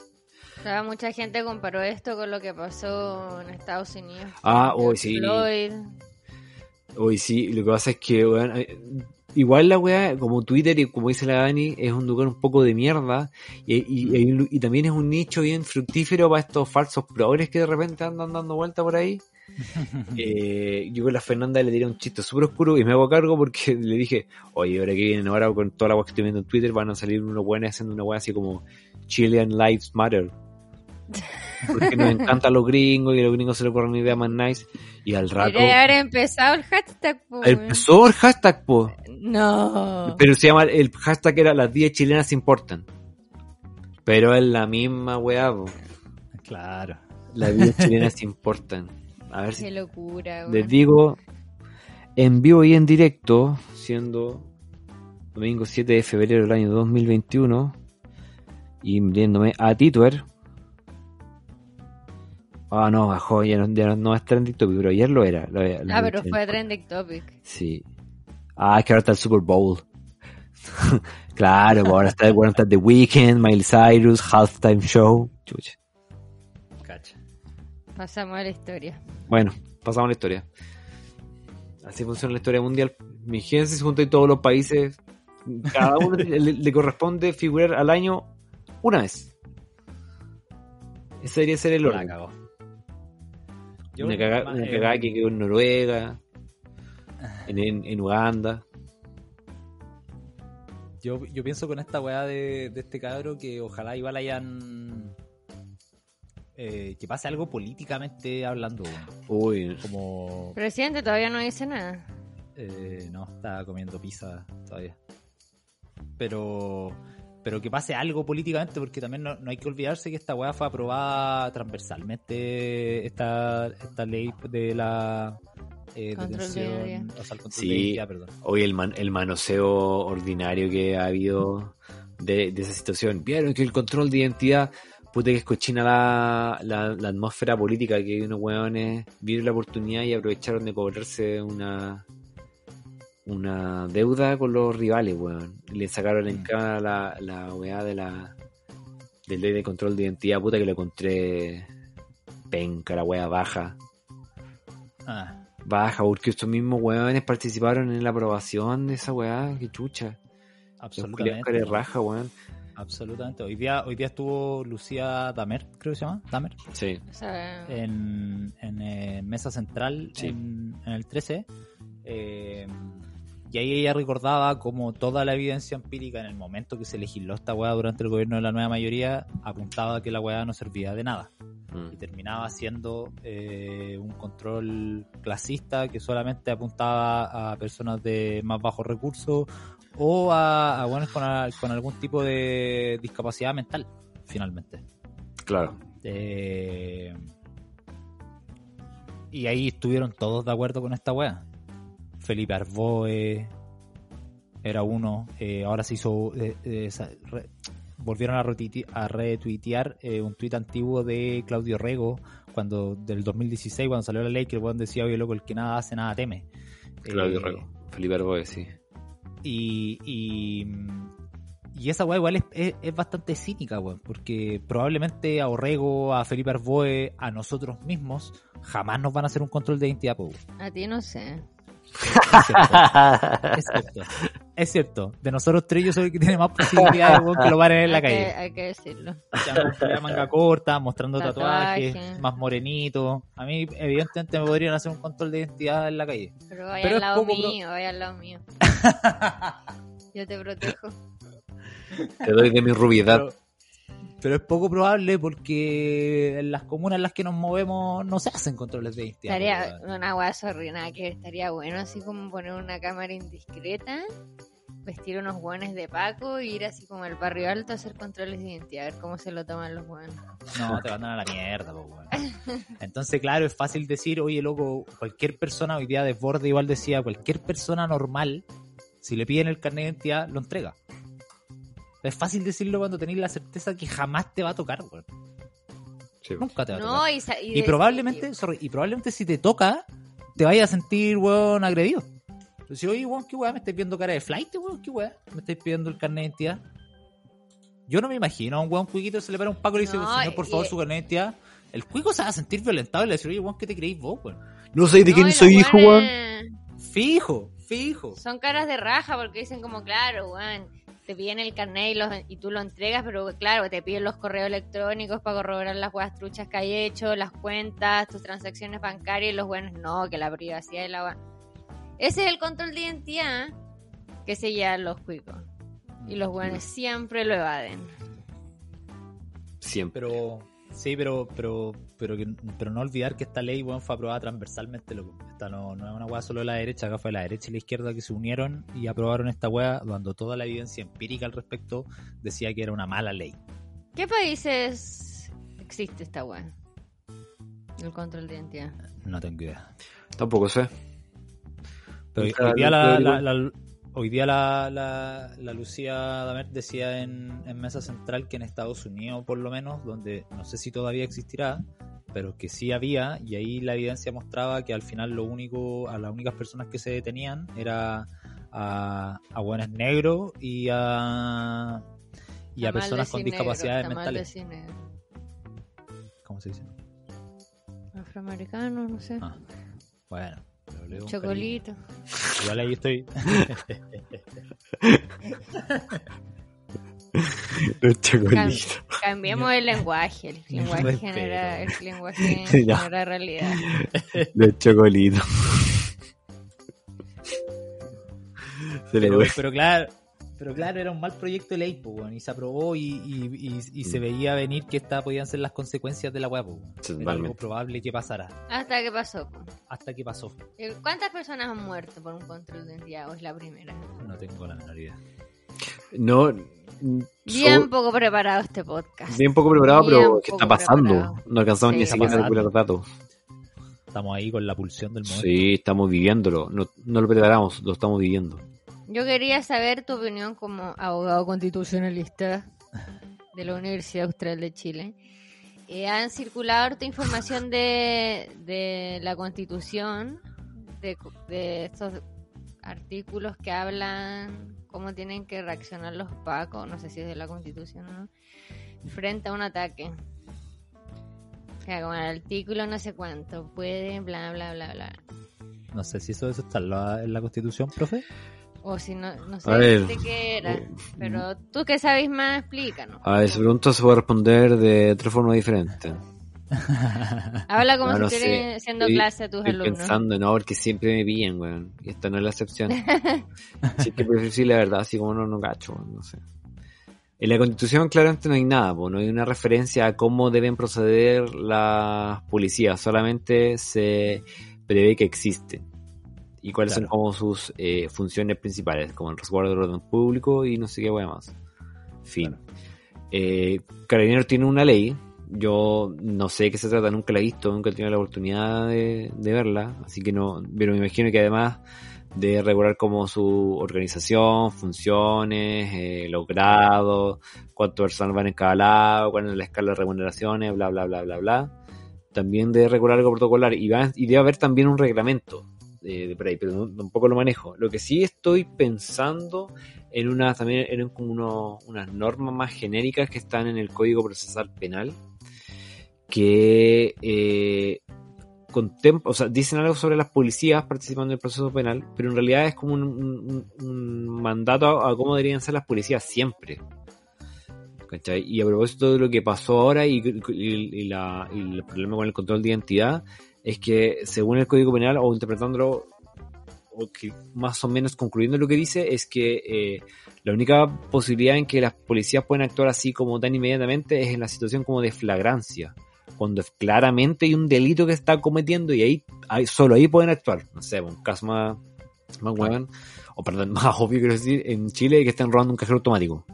O sea, mucha gente comparó esto con lo que pasó en Estados Unidos. Ah, hoy sí. Floyd. Hoy sí, lo que pasa es que, eh, igual la weá, como Twitter y como dice la Dani, es un lugar un poco de mierda y, y- y- y también es un nicho bien fructífero para estos falsos progres que de repente andan dando vuelta por ahí. Eh, yo con la Fernanda le tiré un chiste súper oscuro y me hago cargo porque le dije, oye, ahora que vienen ahora con toda la weá que estoy viendo en Twitter van a salir unos buenos haciendo una weá así como Chilean Lives Matter. Porque nos encantan los gringos y a los gringos se les ocurren ideas más nice. Y al rato... Debería haber empezado el hashtag. po, Empezó el hashtag, po. No. Pero se llama, el hashtag era las 10 chilenas importan. Pero es la misma weá, po. Claro. Las 10 chilenas importan. A ver si Qué locura, les güey. digo en vivo y en directo, siendo domingo 7 de febrero del año 2021, y viéndome a Twitter. Ah, no, bajó, ya no, ya no, no es trending topic, pero ayer lo era. lo- lo- Ah, pero fue trending topic. Sí. Ah, es que ahora está el Super Bowl. claro, pues ahora está, bueno, está The Weeknd, Miley Cyrus, Halftime Show. Chucha. Cacha. Pasamos a la historia. Bueno, pasamos a la historia. Así funciona la historia mundial. Mi gente se junta en todos los países. Cada uno le, le corresponde figurar al año una vez. Ese debería ser el orden. Cagó. Una cagada eh, que quedó en Noruega, en, en, en Uganda. Yo, yo pienso con esta weá de, de este cabro que ojalá igual hayan eh, que pase algo políticamente hablando. Uy, Como. Presidente todavía no dice nada. eh, no, está comiendo pizza todavía. Pero. Pero que pase algo políticamente, porque también no, no hay que olvidarse que esta weá fue aprobada transversalmente, esta, esta ley de la eh, Control de detención, identidad. o sea, el control Sí. de identidad, perdón. hoy el, man- el manoseo ordinario que ha habido de, de esa situación. Vieron que el control de identidad, puta que es cochina la, la, la atmósfera política, que hay unos weones vieron la oportunidad y aprovecharon de cobrarse una una deuda con los rivales, weón. Le sacaron en Mm. cara la, la weá de la de ley de control de identidad, puta que lo encontré penca, la weá baja. Ah, Baja, porque estos mismos weones participaron en la aprobación de esa weá, que chucha. Absolutamente. care raja, weón. Absolutamente. Hoy día, hoy día estuvo Lucía Damer, creo que se llama, Damer, Sí. En, en eh, Mesa Central Sí. en, en el 13. eh, y ahí ella recordaba como toda la evidencia empírica en el momento que se legisló esta weá durante el gobierno de la nueva mayoría apuntaba a que la weá no servía de nada. y Mm. terminaba siendo eh, un control clasista que solamente apuntaba a personas de más bajos recursos o a, a buenos con, a- con algún tipo de discapacidad mental, finalmente. Claro. Eh, y ahí estuvieron todos de acuerdo con esta wea. Felipe Arboe era uno, eh, ahora se hizo, eh, eh, re- volvieron a, retuite- a retuitear eh, un tuit antiguo de Claudio Rego, cuando del 2016, cuando salió la ley, que el weón decía, oye loco, el que nada hace, nada teme. Claudio Eh, Rego. Felipe Arboe, sí. y, y, y esa weá igual es, es- es bastante cínica, weón, porque probablemente a Orrego, a Felipe Arboe, a nosotros mismos, jamás nos van a hacer un control de identidad, po, weón. a ti no sé. Es cierto, es cierto. Es cierto. De nosotros tres yo soy el que tiene más posibilidades, weón, que lo paren en la hay, que, calle. hay que decirlo. Ya la manga corta, mostrando tatuajes, Tatuaje. más morenito. A mí, evidentemente, me podrían hacer un control de identidad en la calle. Pero vaya Pero al es lado mío, vaya al lado mío. Yo te protejo. Te doy de mi rubiedad. Pero, pero es poco probable porque en las comunas en las que nos movemos no se hacen controles de identidad. Estaría una guay nada que estaría bueno, así como poner una cámara indiscreta, vestir unos guanes de Paco y ir así como al barrio alto a hacer controles de identidad, a ver cómo se lo toman los guanes. No, te mandan a la mierda, po, weón. Entonces, claro, es fácil decir, oye, loco, cualquier persona, hoy día Desborde igual decía, cualquier persona normal, si le piden el carnet de identidad, lo entrega. Es fácil decirlo cuando tenéis la certeza que jamás te va a tocar, weón. Sí. Nunca te va a tocar. y, Y probablemente, sorry, y probablemente si te toca, te vayas a sentir, weón, agredido. Entonces, oye, weón, qué weón, me estáis viendo cara de flight, weón, qué weón, me estáis pidiendo el carnet de identidad. Yo no me imagino a un weón cuiquito se le para un paco y le dice, No, señor, por y- favor, su carnet de identidad. El cuico se va a sentir violentado y le va a decir, oye, weón, ¿qué te creéis vos, weón? No sé de No, quién soy hijo, weón. Fijo, fijo. Son caras de raja porque dicen como, claro, weón, te piden el carnet y, los, y tú lo entregas, pero claro, te piden los correos electrónicos para corroborar las weas truchas que hay hecho, las cuentas, tus transacciones bancarias y los buenos no, que la privacidad de la. Ese es el control de identidad que se llevan los cuicos. Y los buenos siempre lo evaden. Siempre. Pero, sí, pero, pero, pero, que, pero no olvidar que esta ley, fue aprobada transversalmente, loco. Esta no, no es una weá solo de la derecha, acá fue la derecha y la izquierda que se unieron y aprobaron esta weá, cuando toda la evidencia empírica al respecto decía que era una mala ley. ¿Qué países existe esta wea? El control de identidad. No tengo idea. Tampoco sé. Pero hoy, Nunca- hoy día, nunca la, averigué. la- la- hoy día la, la, la Lucía Damer decía en, en Mesa Central que en Estados Unidos, por lo menos, donde no sé si todavía existirá, pero que sí había, y ahí la evidencia mostraba que al final lo único, a las únicas personas que se detenían era a, a buenos negros y a, y a personas con negro, discapacidades mentales. ¿Cómo se dice? Afroamericano, no sé. Ah, bueno. Pero le doy un Chocolito. cariño. Igual ahí estoy. Los chocolitos. Cambiemos el lenguaje. El lenguaje genera, el lenguaje genera realidad. Los chocolitos. Se Pero, pero claro, Pero claro, era un mal proyecto de ley, pues, y se aprobó y, y, y- y se Mm. veía venir que esta podían ser las consecuencias de la weá, pues, algo probable que pasara, Hasta que pasó. hasta que pasó. Eh, ¿Cuántas personas han muerto por un control de identidad? ¿O es la primera? No tengo la menor idea. No, Bien so- poco preparado este podcast. bien poco preparado, Bien pero ¿qué está pasando? preparado. No alcanzamos Sí. ni siquiera a recuperar datos. Estamos ahí con la pulsión del momento. Sí, estamos viviéndolo. No, no lo preparamos, lo estamos viviendo. Yo quería saber tu opinión como abogado constitucionalista de la Universidad Austral de Chile. Eh, han circulado harta información de, de la Constitución, de, de estos artículos que hablan cómo tienen que reaccionar los pacos, no sé si es de la Constitución o no, frente a un ataque. O sea, como el artículo no sé cuánto, puede, bla, bla, bla, bla. No sé si eso, eso está en la, en la constitución, profe. O si no, no sé A ver. de qué era. Eh, Pero tú que sabes más, explícanos. A ver, esa pregunta se puede responder de tres formas diferentes. Habla como No, si estuvieras haciendo Estoy- clase a tus Estoy alumnos. pensando, no, porque siempre me pillan, weón. Y esta no es la excepción. sí, que prefiero decir la verdad, así como no, no cacho, weón, no sé. En la constitución claramente no hay nada, po, no hay una referencia a cómo deben proceder las policías, solamente se prevé que existen. Y cuáles son Claro. como sus eh, funciones principales, como el resguardo del orden público y no sé qué weá más. Fin. Eh, Carabineros tiene una ley, yo no sé de qué se trata, nunca la he visto, nunca he tenido la oportunidad de, de verla, así que no, pero me imagino que además de regular como su organización, funciones, eh, los grados, cuántas personas van en cada lado, cuál es la escala de remuneraciones, bla, bla, bla, bla, bla. También debe regular algo protocolar y, va, y debe haber también un reglamento eh, de por ahí, pero tampoco lo manejo. Lo que sí estoy pensando en una también en como uno- unas normas más genéricas que están en el Código Procesal Penal que eh, contem- o sea, dicen algo sobre las policías participando en el proceso penal, pero en realidad es como un, mandato a, cómo deberían ser las policías siempre. ¿Cachai? Y a propósito de lo que pasó ahora y el problema con el control de identidad, es que según el Código Penal, o interpretándolo, o que más o menos concluyendo lo que dice, es que eh, la única posibilidad en que las policías pueden actuar así como tan inmediatamente es en la situación como de flagrancia cuando claramente hay un delito que está cometiendo y ahí, solo ahí pueden actuar. No sé, un caso más, más o perdón, más obvio quiero decir, en Chile que están robando un cajero automático.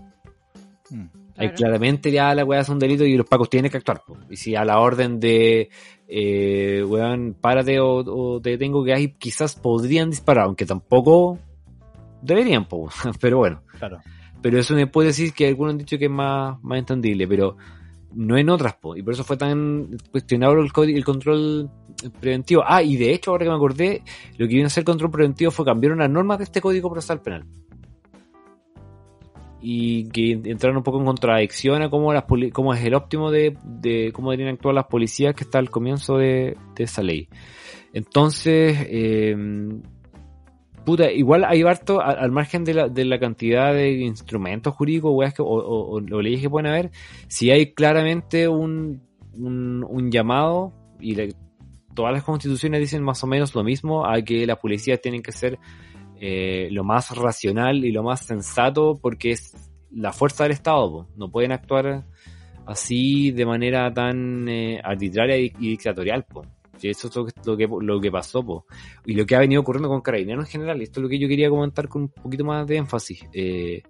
Mm. Ahí Claro. claramente ya la weá es un delito y los pacos tienen que actuar. po. Y si a la orden de, eh, weón, párate o, o te detengo que hay, quizás podrían disparar, aunque tampoco deberían, po. pero bueno. Claro. Pero eso me puede decir que algunos han dicho que es más, más entendible, pero no en otras, po. y por eso fue tan cuestionable el, el control preventivo. Ah, y de hecho, ahora que me acordé, lo que viene a ser el control preventivo fue cambiar unas normas de este código procesal penal. Y que entraron un poco en contradicción a cómo, las cómo es el óptimo de, cómo deberían actuar las policías que está al comienzo de, de esa ley. Entonces, eh, puta, igual hay harto, al margen de la, de la cantidad de instrumentos jurídicos weas que- o, leyes que pueden haber, si hay claramente un, un, un llamado, y la- todas las constituciones dicen más o menos lo mismo, a que las policías tienen que ser eh, lo más racional y lo más sensato, porque es la fuerza del Estado, po. no pueden actuar así de manera tan eh, arbitraria y, dictatorial. Po. Y eso es lo que, lo que, lo que pasó, po. y lo que ha venido ocurriendo con Carabineros en general. Esto es lo que yo quería comentar con un poquito más de énfasis. eh,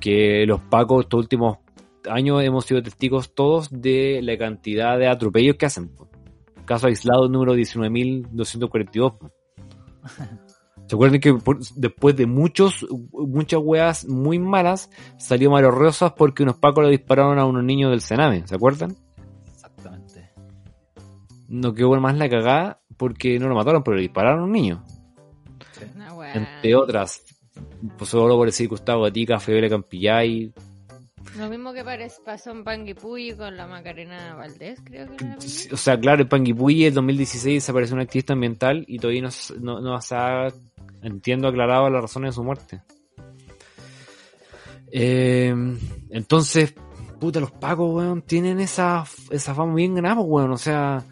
que los pacos estos últimos años hemos sido testigos todos de la cantidad de atropellos que hacen. po. Caso aislado número 19.242. ¿Se acuerdan que por- después de muchos, muchas weas muy malas, salió Mario Rosas porque unos pacos le dispararon a unos niños del Sename? ¿Se acuerdan? Exactamente. No quedó más la cagada porque no lo mataron, pero le dispararon a un niño. Weá. Entre otras, pues solo por decir Gustavo Gatica, Febele Campillay. Lo mismo que pasó en Panguipulli con la Macarena Valdés, creo que era. O sea, claro, en Panguipulli en 2016 desapareció una activista ambiental y todavía no, se- no, no se ha, entiendo, aclarado las razones de su muerte. Eh, entonces, puta, los pacos, weón, tienen esa, esa fama bien ganada, pues, weón. O sea,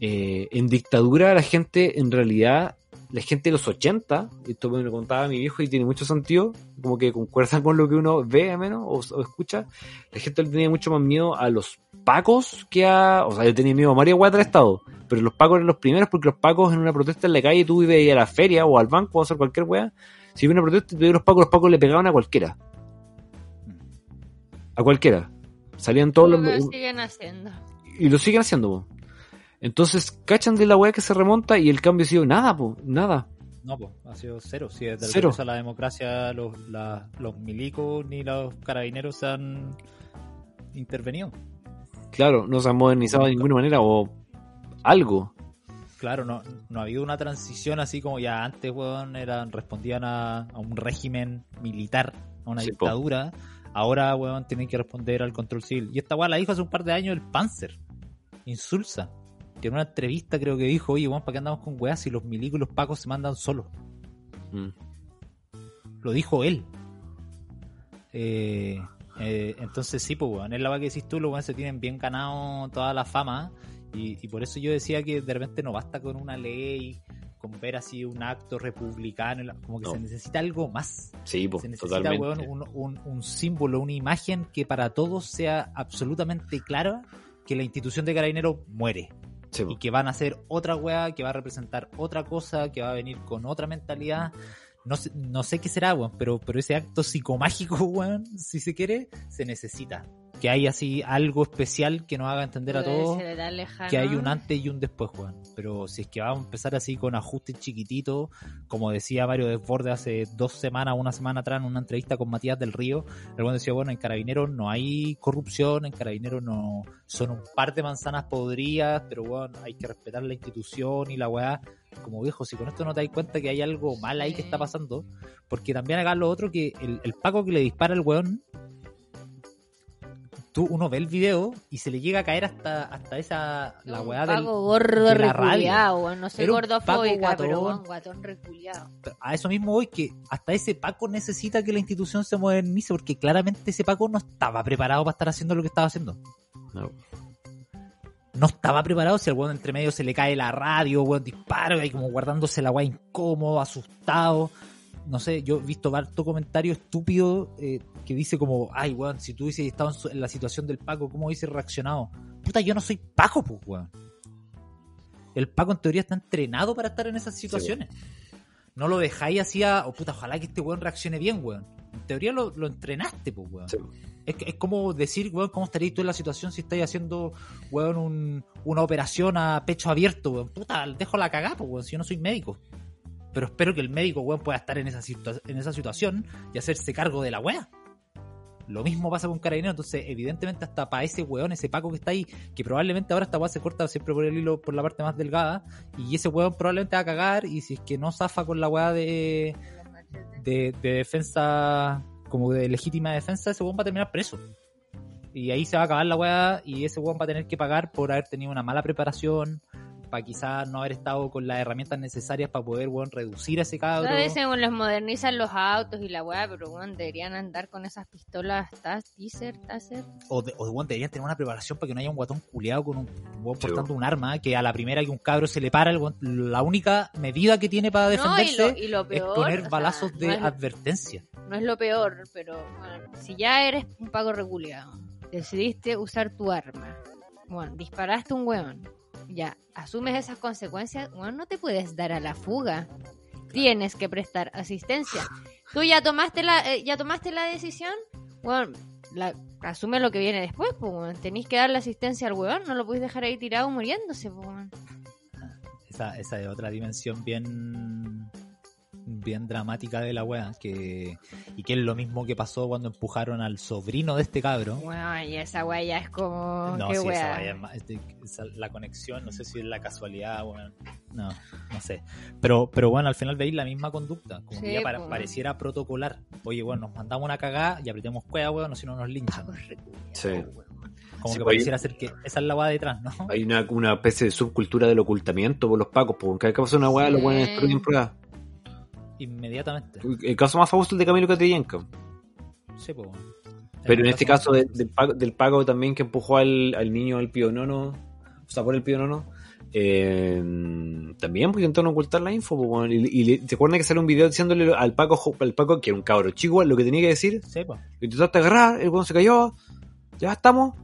eh, en dictadura la gente en realidad la gente de los 80, y esto me lo contaba mi viejo y tiene mucho sentido, como que concuerda con lo que uno ve, menos, o, o escucha, la gente le tenía mucho más miedo a los pacos que a, o sea, yo tenía miedo a María Guata del Estado, pero los pacos eran los primeros porque los pacos en una protesta en la calle, tú ibas a la feria o al banco o a hacer cualquier weá, si había una protesta y los pacos, los pacos le pegaban a cualquiera. A cualquiera. Salían todos Lo los... que siguen haciendo. Y lo siguen haciendo. Entonces, cachan de la weá que se remonta y el cambio ha sido nada, po, nada. No, pues, ha sido cero. Si desde Cero. la democracia los, la- los milicos ni los carabineros se han intervenido. Claro, no se han modernizado de ninguna manera o algo. Claro, no, no ha habido una transición así como ya antes, weón, eran, respondían a, a un régimen militar, a una Sí, po. dictadura. Ahora, weón, tienen que responder al control civil. Y esta weá la dijo hace un par de años el Panzer. Insulsa. Que en una entrevista creo que dijo, oye, weón, ¿para qué andamos con weas si los milicos y los pacos se mandan solos? Mm. Lo dijo él. Eh, eh, entonces sí, pues, weón, es la que decís tú, los weones se tienen bien ganado toda la fama. Y, y por eso yo decía que de repente no basta con una ley, con ver así un acto republicano, como que No. se necesita algo más. Sí, po, Se necesita, totalmente. weón, un, un- un símbolo, una imagen que para todos sea absolutamente clara que la institución de carabineros muere Sí, y que van a hacer otra weá, que va a representar otra cosa, que va a venir con otra mentalidad. No sé, no sé qué será, weón, pero, pero ese acto psicomágico, weón, si se quiere, se necesita. Que hay así algo especial que nos haga entender a todos que hay un antes y un después, weón. Pero si es que vamos a empezar así con ajustes chiquititos, como decía Mario Desbordes hace dos semanas, una semana atrás, en una entrevista con Matías del Río, el weón decía, bueno, en Carabineros no hay corrupción, en Carabineros no son un par de manzanas podridas, pero weón, hay que respetar la institución y la weá. Como viejo, si con esto no te das cuenta que hay algo mal ahí que está pasando, porque también acá lo otro que el, el Paco que le dispara al weón, tú uno ve el video y se le llega a caer hasta, hasta esa, la Un weá del, Paco gordo de la radio. No soy Era un gordofóbica, pero weón, guatón reculiado. a eso mismo voy que hasta ese Paco necesita que la institución se modernice porque claramente ese Paco no estaba preparado para estar haciendo lo que estaba haciendo. No. No estaba preparado si al weón entre medio se le cae la radio, weón disparo, y como guardándose la weá incómodo, asustado. No sé, yo he visto harto comentario estúpido eh, que dice como, ay weón, si tú hubieses estado en, su- en la situación del Paco, ¿cómo hubiese reaccionado? Puta, yo no soy Paco, pues weón. El Paco en teoría está entrenado para estar en esas situaciones. No lo dejáis así a, oh, puta, ojalá que este weón reaccione bien, weón. En teoría lo, lo entrenaste, pues weón. Sí. Es, que- es como decir, weón, ¿cómo estarías tú en la situación si estáis haciendo, weón, un- una operación a pecho abierto, weón? Puta, dejo la cagada, pues, weón, si yo no soy médico. Pero espero que el médico, weón, pueda estar en esa, en esa situación y hacerse cargo de la weá. Lo mismo pasa con Carabinero, entonces, evidentemente, hasta para ese weón, ese Paco que está ahí, que probablemente ahora esta weá se corta siempre por el hilo, por la parte más delgada, y ese weón probablemente va a cagar, y si es que no zafa con la weá de, de, de defensa, como de legítima defensa, ese weón va a terminar preso. Y ahí se va a acabar la weá y ese weón va a tener que pagar por haber tenido una mala preparación, para quizás no haber estado con las herramientas necesarias para poder, weón, reducir a ese cabro. A veces weón, les modernizan los autos y la weá, pero weón, deberían andar con esas pistolas Tas- Taser, Taser. O, de, o weón, deberían tener una preparación para que no haya un guatón culeado con un weón Sí, portando un arma, que a la primera que un cabro se le para, el weón- la única medida que tiene para No, y defenderse lo, y lo es poner sea, balazos de no es- advertencia. no es lo peor, pero bueno, si ya eres un pago reculeado, decidiste usar tu arma, bueno, disparaste un hueón, ya, asumes esas consecuencias, bueno, no te puedes dar a la fuga. Tienes que prestar asistencia. Tú ya tomaste la, eh, ya tomaste la decisión, bueno, la, asume lo que viene después, pues, weón. tenéis que darle asistencia al hueón, no lo podéis dejar ahí tirado muriéndose, pues, weón. Esa, esa es otra dimensión bien bien dramática de la wea que y que es lo mismo que pasó cuando empujaron al sobrino de este cabro Bueno, y esa weá ya es como, no qué sí, esa wea es más- este- esa- la conexión no sé si es la casualidad weón. no no sé pero pero bueno al final veis la misma conducta como Sí, que ya para- pues. pareciera protocolar oye bueno nos mandamos una cagada y apretemos cueva weón o si no nos linchan reculeados, Sí. como Sí, que pues, pareciera ser que esa es la wea detrás no Hay una, una especie de subcultura del ocultamiento por los pacos, porque cada vez que pasa una weá, Sí. los weones destruyen pruebas. Inmediatamente El caso más famoso es el de Camilo Catrillanca. sí, pues. Pero en este caso de- del, pago, del pago también que empujó al, al niño al pionono, o sea, por el pionono, eh, también pues, intentaron ocultar la info. pues, y, y le- ¿te acuerdas que sale un video diciéndole al Paco, al Paco, que era un cabro chico, lo que tenía que decir? Sí. Lo intentaste agarrar, el weón se cayó, ya estamos.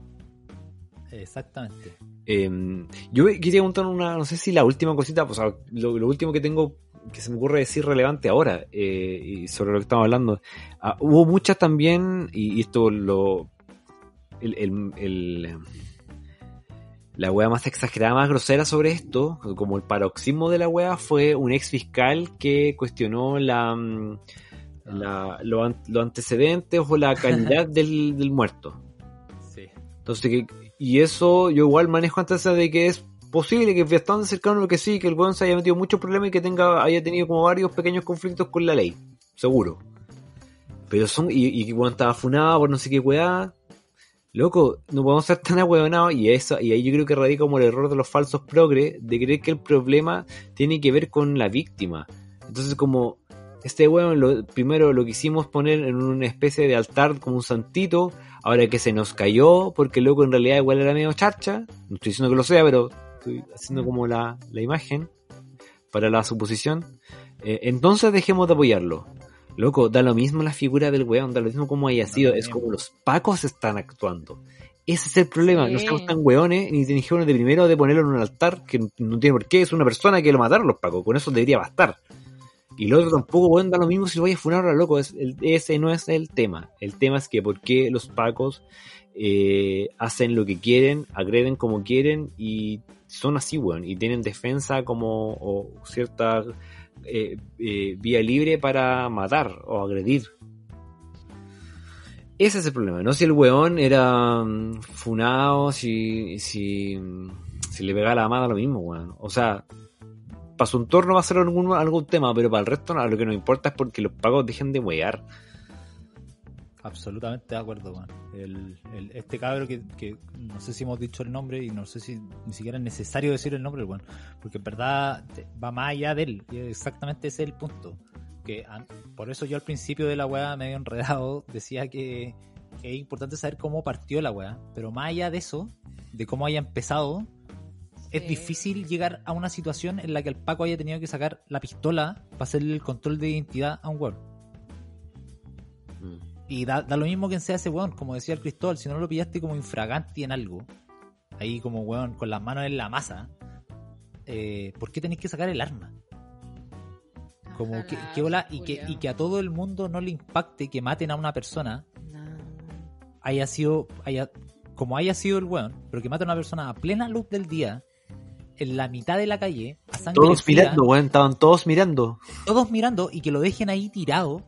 Exactamente. Eh, yo quería contar una, no sé si la última cosita, pues, o sea, lo, lo último que tengo que se me ocurre decir relevante ahora eh, y sobre lo que estamos hablando. Ah, hubo muchas también, y, y esto lo. El, el- el- la wea más exagerada, más grosera sobre esto, como el paroxismo de la wea, fue un ex fiscal que cuestionó la, mm, la- lo los antecedentes o la calidad del, del muerto. Sí. Entonces, que, y eso yo igual manejo antes de que es posible que es bastante cercano que sí, que el weón se haya metido muchos problemas y que tenga, haya tenido como varios pequeños conflictos con la ley. Seguro. Pero son, y, que weón estaba funado por no sé qué weá. Loco, no podemos ser tan ahueonados y eso, y ahí yo creo que radica como el error de los falsos progres de creer que el problema tiene que ver con la víctima. Entonces como este weón lo, primero lo quisimos poner en una especie de altar como un santito, ahora que se nos cayó, porque loco en realidad igual era medio charcha, no estoy diciendo que lo sea, pero estoy haciendo como la, la imagen para la suposición, eh, entonces dejemos de apoyarlo. Loco, da lo mismo la figura del weón, da lo mismo como haya sido, es como los pacos están actuando. Ese es el problema, no Sí. somos tan weones ni dijeron de primero de ponerlo en un altar que no tiene por qué, es una persona que lo mataron los pacos, con eso debería bastar. Y lo otro tampoco, weón, da lo mismo si lo vaya a funar ahora, loco, es, el- ese no es el tema. El tema es que por qué los pacos eh, hacen lo que quieren, agreden como quieren y son así, weón, y tienen defensa como o cierta eh, eh, vía libre para matar o agredir. Ese es el problema, no si el weón era mm, funado, si, si, le pegaba la mano lo mismo, weón. O sea, para su entorno va a ser algún, algún tema, pero para el resto no, lo que nos importa es porque los pagos dejen de wear. Absolutamente de acuerdo, weón. El, el- este cabro que, que no sé si hemos dicho el nombre y no sé si ni siquiera es necesario decir el nombre, weón. Porque en verdad va más allá de él. Y exactamente ese es el punto. Que por eso yo al principio de la weá medio enredado decía que, que es importante saber cómo partió la weá. Pero más allá de eso, de cómo haya empezado, es difícil llegar a una situación en la que el Paco haya tenido que sacar la pistola para hacerle el control de identidad a un weón. Mm. Y da, da lo mismo que sea ese weón, como decía el Cristóbal, si no lo pillaste como infraganti en algo, ahí como weón, con las manos en la masa, eh, ¿por qué tenés que sacar el arma? Como Ojalá, que, que hola, y que, y que a todo el mundo no le impacte que maten a una persona, No. haya sido, haya, como haya sido el weón, pero que mate a una persona a plena luz del día, en la mitad de la calle, a sangre Todos fría, mirando, weón, estaban todos mirando. todos mirando y que lo dejen ahí tirado.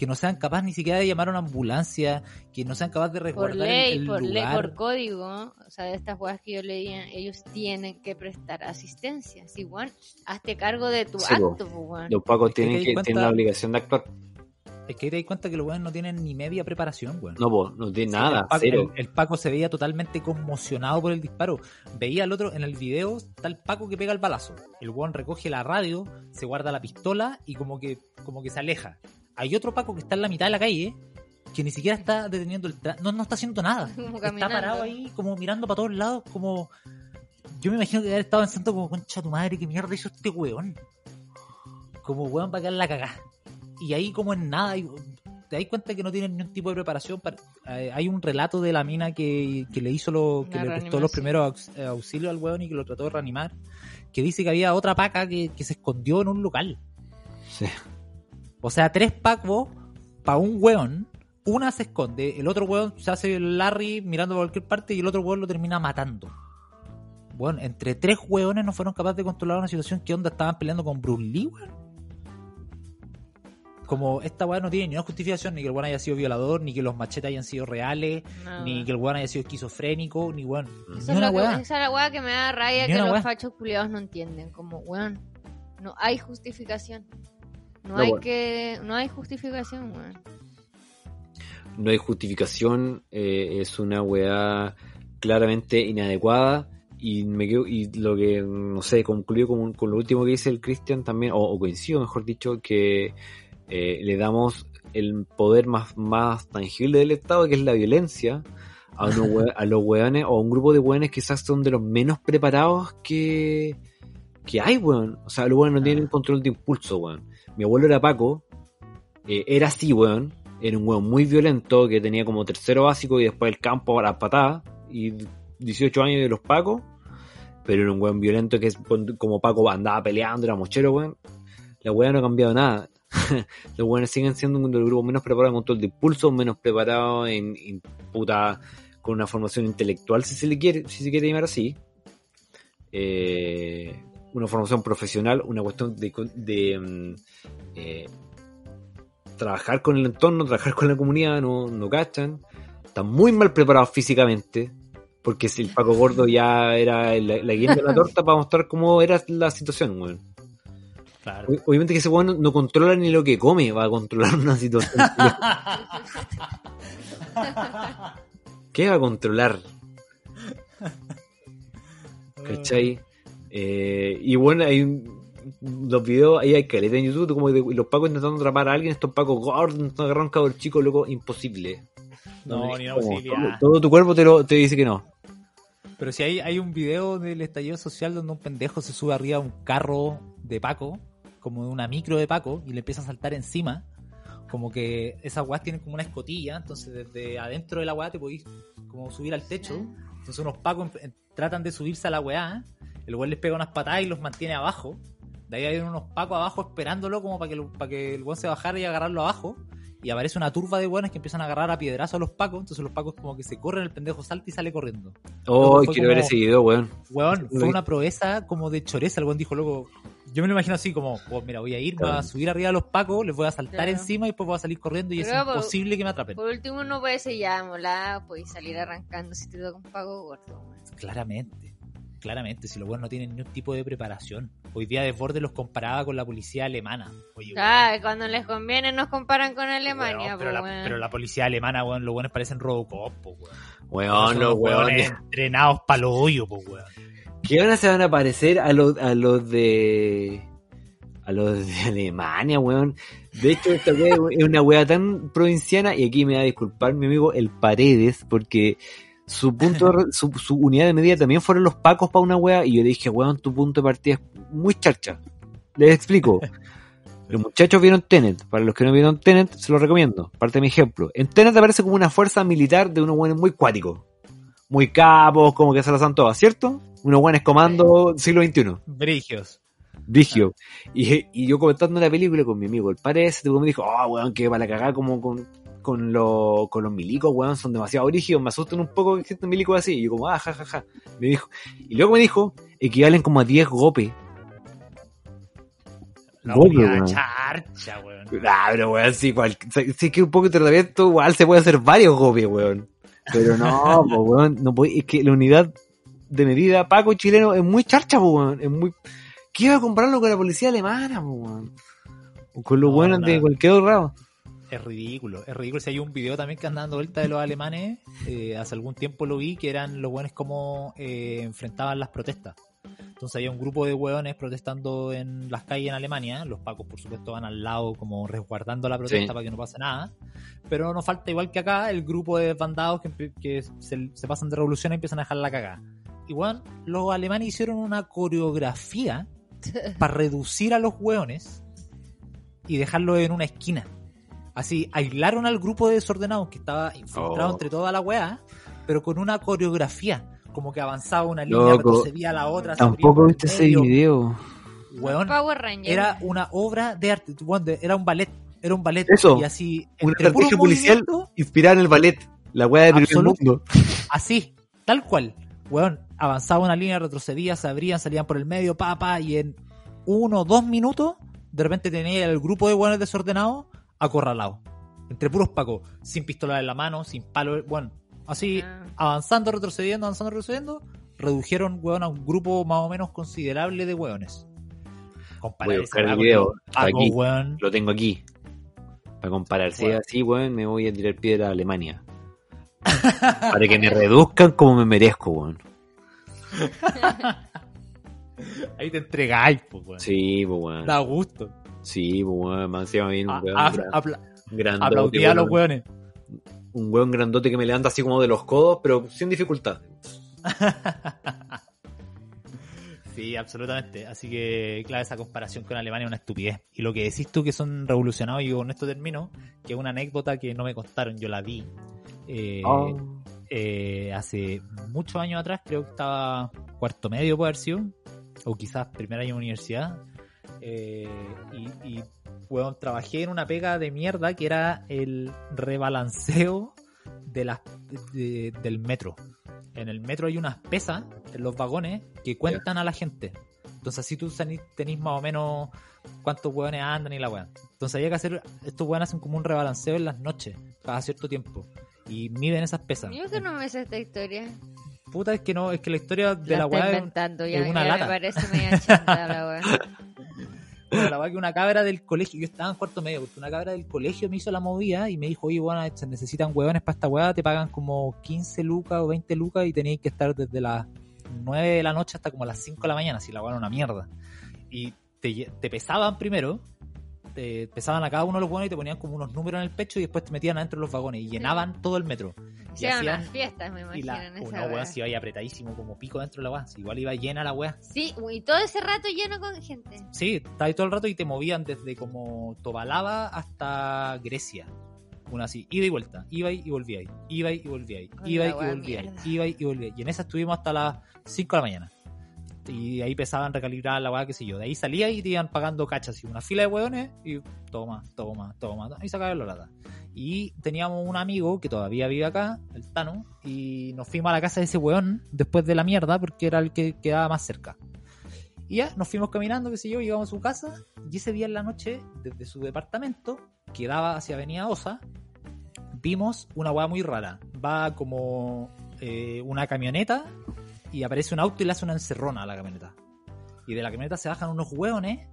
Que no sean capaces ni siquiera de llamar a una ambulancia, que no sean capaces de Por resguardar el- ley, el, por ley, por código, o sea, de estas weas que yo leía, ellos tienen que prestar asistencia. Si, weón, hazte cargo de tu Sí, acto, pues, weón. Los pacos Es que tienen, que, cuenta- tienen la obligación de actuar. Es que ahí te das cuenta que los weones no tienen ni media preparación, weón. No, po, no tiene Sí, nada, el Paco, cero. el- el Paco se veía totalmente conmocionado por el disparo. Veía al otro en el video, está el Paco que pega el balazo. El weón recoge la radio, se guarda la pistola y como que, como que se aleja. Hay otro Paco que está en la mitad de la calle, que ni siquiera está deteniendo el tra- no, no está haciendo nada. Como Está parado ahí, como mirando para todos lados, como. Yo me imagino que haber estado pensando como, concha tu madre, qué mierda hizo este weón. Como weón para quedar la cagá. Y ahí como en nada, y- te das cuenta que no tienen ni un tipo de preparación. para- eh, hay un relato de la mina que, que le hizo lo, que le prestó los primeros eh, auxilios al weón y que lo trató de reanimar. Que dice que había otra paca que, que se escondió en un local. Sí. O sea, tres pacos para un weón. Una se esconde, el otro weón se hace el Larry mirando por cualquier parte y el otro weón lo termina matando. Bueno, entre tres weones no fueron capaces de controlar una situación que onda estaban peleando con Bruce Lee, weón. Como esta weá no tiene ni una justificación, ni que el weón haya sido violador, ni que los machetes hayan sido reales, ni que el weón haya sido esquizofrénico, ni weón. Eso Ni es una lo que- weá. esa es la weá que me da Ni que los weá. fachos culiados no entienden. Como, weón, no hay justificación. No, No, hay que, no hay justificación, weón. no hay justificación, eh, es una weá claramente inadecuada y me quedo, y lo que, no sé, concluyo con, con lo último que dice el Christian también, o, o coincido mejor dicho, que eh, le damos el poder más, más tangible del Estado, que es la violencia, a, hue- a los weones, o a un grupo de weones quizás son de los menos preparados que, que hay, weón. O sea, los weones no Ah. tienen control de impulso, weón. Mi abuelo era Paco, eh, era así, weón. Era un weón muy violento que tenía como tercero básico y después el campo a las patadas. Y 18 años de los Pacos. Pero era un weón violento que es como Paco andaba peleando, era mochero, weón. La weá no ha cambiado nada. los weones siguen siendo uno de los grupos menos preparados en control de impulso, menos preparados en, en puta con una formación intelectual, si se le quiere, si se quiere llamar así. Eh, una formación profesional, una cuestión de, de, mm, eh, trabajar con el entorno, trabajar con la comunidad, no, no cachan. Están muy mal preparados físicamente. Porque si el Paco Gordo ya era la, la guinda de la torta para mostrar cómo era la situación, weón. Claro. Obviamente que ese weón no, no controla ni lo que come, va a controlar una situación. ¿Qué va a controlar? ¿Cachai? Eh, y bueno, hay un- los videos, ahí hay caleta en YouTube, como de los pacos intentando atrapar a alguien, estos pacos gordos, intentando agarrar a un cabrón chico, loco, imposible. No, ni una Como posibilidad. Todo, todo tu cuerpo te, lo, te dice que no. Pero si hay, hay un video del estallido social donde un pendejo se sube arriba a un carro de Paco, como de una micro de Paco, y le empieza a saltar encima. Como que esas weas tienen como una escotilla, entonces desde adentro de la weá te podéis como subir al techo. Entonces unos Pacos en- tratan de subirse a la weá, el weón les pega unas patadas y los mantiene abajo. De ahí hay unos Pacos abajo esperándolo como para que, lo- para que el weón se bajara y agarrarlo abajo. Y aparece una turba de weones que empiezan a agarrar a piedrazo a los Pacos, entonces los Pacos como que se corren, el pendejo salta y sale corriendo. Oh, quiero ver ese video, weón. Weón, fue una proeza como de choreza. El weón dijo, loco. Yo me lo imagino así como, oh, mira, voy a ir, me voy a Claro. subir arriba de los pacos, les voy a saltar Claro. encima y después voy a salir corriendo y es por- imposible que me atrapen. Por último, uno puede ser ya molada, puedes salir arrancando si te toca un pago gordo. weón. Claramente, claramente, si los weones no tienen ningún tipo de preparación. Hoy día Desborde los comparaba con la policía alemana. Oye, Ah, cuando les conviene nos comparan con Alemania, pero, pues, la, pero la policía alemana, weón, los weones parecen Robocop, po, weón. Los weones entrenados para los hoyos, po, weón. ¿Qué van a se van a parecer a los, a los de. a los de Alemania, weón? De hecho, esta wea es una wea tan provinciana, y aquí me va a disculpar mi amigo el Paredes, porque su punto de su, su unidad de medida también fueron los pacos para una wea, y yo le dije, weón, tu punto de partida es muy charcha. Les explico. Los muchachos vieron Tenet. Para los que no vieron Tenet, se los recomiendo. Parte de mi ejemplo. En Tenet aparece como una fuerza militar de unos buenos muy cuáticos. Muy capos, como que se las han todas, ¿cierto? Unos buenos comando siglo XXI. Brigios. Vigio. Y, y yo comentando la película con mi amigo, el parece, me dijo, oh, weón, que para la cagada como con, con, los con los milicos, weón, son demasiado brígidos, me asustan un poco que existen milicos así. Y yo como, ah, ja, ja, ja. Me dijo, y luego me dijo, equivalen como a 10 gopes. La Gope, unidad weón. charcha, weón. Ah, pero weón, sí, cual, sí que un poco de tratamiento igual se puede hacer varios gopes, weón. Pero no, po, weón, no puede, es que la unidad de medida Paco chileno es muy charcha, po, weón, es muy... ¿Qué iba a compararlo con la policía alemana, weón? O con los No, buenos de cualquier otro lado. Es ridículo, es ridículo. Si hay un video también que anda dando vuelta de los alemanes, eh, hace algún tiempo lo vi, que eran los buenos como eh, enfrentaban las protestas. Entonces había un grupo de hueones protestando en las calles en Alemania. Los pacos, por supuesto, van al lado como resguardando la protesta Sí. para que no pase nada. Pero no falta, igual que acá, el grupo de bandados que, se, se pasan de revolución y empiezan a dejar la cagada. Bueno, los alemanes hicieron una coreografía para reducir a los hueones y dejarlos en una esquina. Así, aislaron al grupo de desordenados que estaba infiltrado Oh. entre toda la weá, pero con una coreografía. Como que avanzaba una línea, retrocedía a la otra. se abría Tampoco viste ese video. Weón, era una obra de arte. weón, de- Era un ballet. Era un ballet. Eso, Y así, Una estrategia policial inspirada en el ballet. La weá del primer mundo. así, tal cual. Weón, avanzaba una línea, retrocedía, se abrían, salían por el medio, pa, pa, y en uno o dos minutos, de repente tenía el grupo de weones desordenados acorralados. Entre puros pacos, sin pistola en la mano, sin palo, bueno, así, Ah. avanzando, retrocediendo, avanzando, retrocediendo, redujeron, weón, a un grupo más o menos considerable de weones. Comparar Voy a buscar el video. aquí. weón. Lo tengo aquí. Para comparar. Si es Bueno. así, weón, me voy a tirar piedra a Alemania. Para que me reduzcan como me merezco, weón. Ahí te entregáis, pues, weón. Sí, pues, weón. Da gusto. Sí, pues, weón. Más encima viene un weón gran- apla- grandote, Aplaudía a los weón. weones. un hueón grandote que me levanta así como de los codos, pero sin dificultad. Sí, absolutamente. Así que, claro, esa comparación con Alemania es una estupidez. Y lo que decís tú que son revolucionados, y con esto termino, que es una anécdota que no me contaron, yo la vi. Eh, Oh. eh, hace muchos años atrás, creo que estaba cuarto medio, puede haber sido, o quizás primer año de universidad. Eh, y, y weón, trabajé en una pega de mierda que era el rebalanceo de las, de- del metro. En el metro hay unas pesas en los vagones que cuentan a la gente. Entonces así tú tenés más o menos cuántos hueones andan y la weá. Entonces había que hacer, estos hueones hacen como un rebalanceo en las noches, cada cierto tiempo. Y miden esas pesas. Yo que no me sé esta historia. Puta, es que no, es que la historia de la, la weá es- es una ya lata. me parece media chanta la weá. La verdad que una cabra del colegio, yo estaba en cuarto medio, porque una cabra del colegio me hizo la movida y me dijo, oye, bueno, se necesitan huevones para esta hueá, te pagan como 15 lucas o 20 lucas y tenéis que estar desde las 9 de la noche hasta como las 5 de la mañana, si la hueá era una mierda. Y te pesaban primero, te pesaban a cada uno de los hueones y te ponían como unos números en el pecho y después te metían adentro de los vagones y llenaban todo el metro. Y Hacían hacían- unas fiestas, me Y imagino, la, una hueá se iba ahí apretadísimo como pico dentro de la hueá, igual iba llena la hueá. Sí, y todo ese rato lleno con gente. Sí, estaba ahí todo el rato y te movían desde como Tobalaba hasta Grecia. Una así, ida y vuelta, iba y volvía ahí, iba y volvía ahí, iba y volvía ahí, iba y volvía ahí. Y en esa estuvimos hasta las 5 de la mañana. Y ahí pesaban recalibrar la weá, qué sé yo. De ahí salía y te iban pagando cachas y una fila de hueones y toma, toma, toma, y sacaban la lata. Y teníamos un amigo que todavía vive acá, el Tano, y nos fuimos a la casa de ese weón después de la mierda porque era el que quedaba más cerca. Y ya, nos fuimos caminando, qué sé yo, llegamos a su casa y ese día en la noche, desde su departamento, que daba hacia Avenida Osa, vimos una weá muy rara. Va como eh, una camioneta y aparece un auto y le hace una encerrona a la camioneta. Y de la camioneta se bajan unos hueones.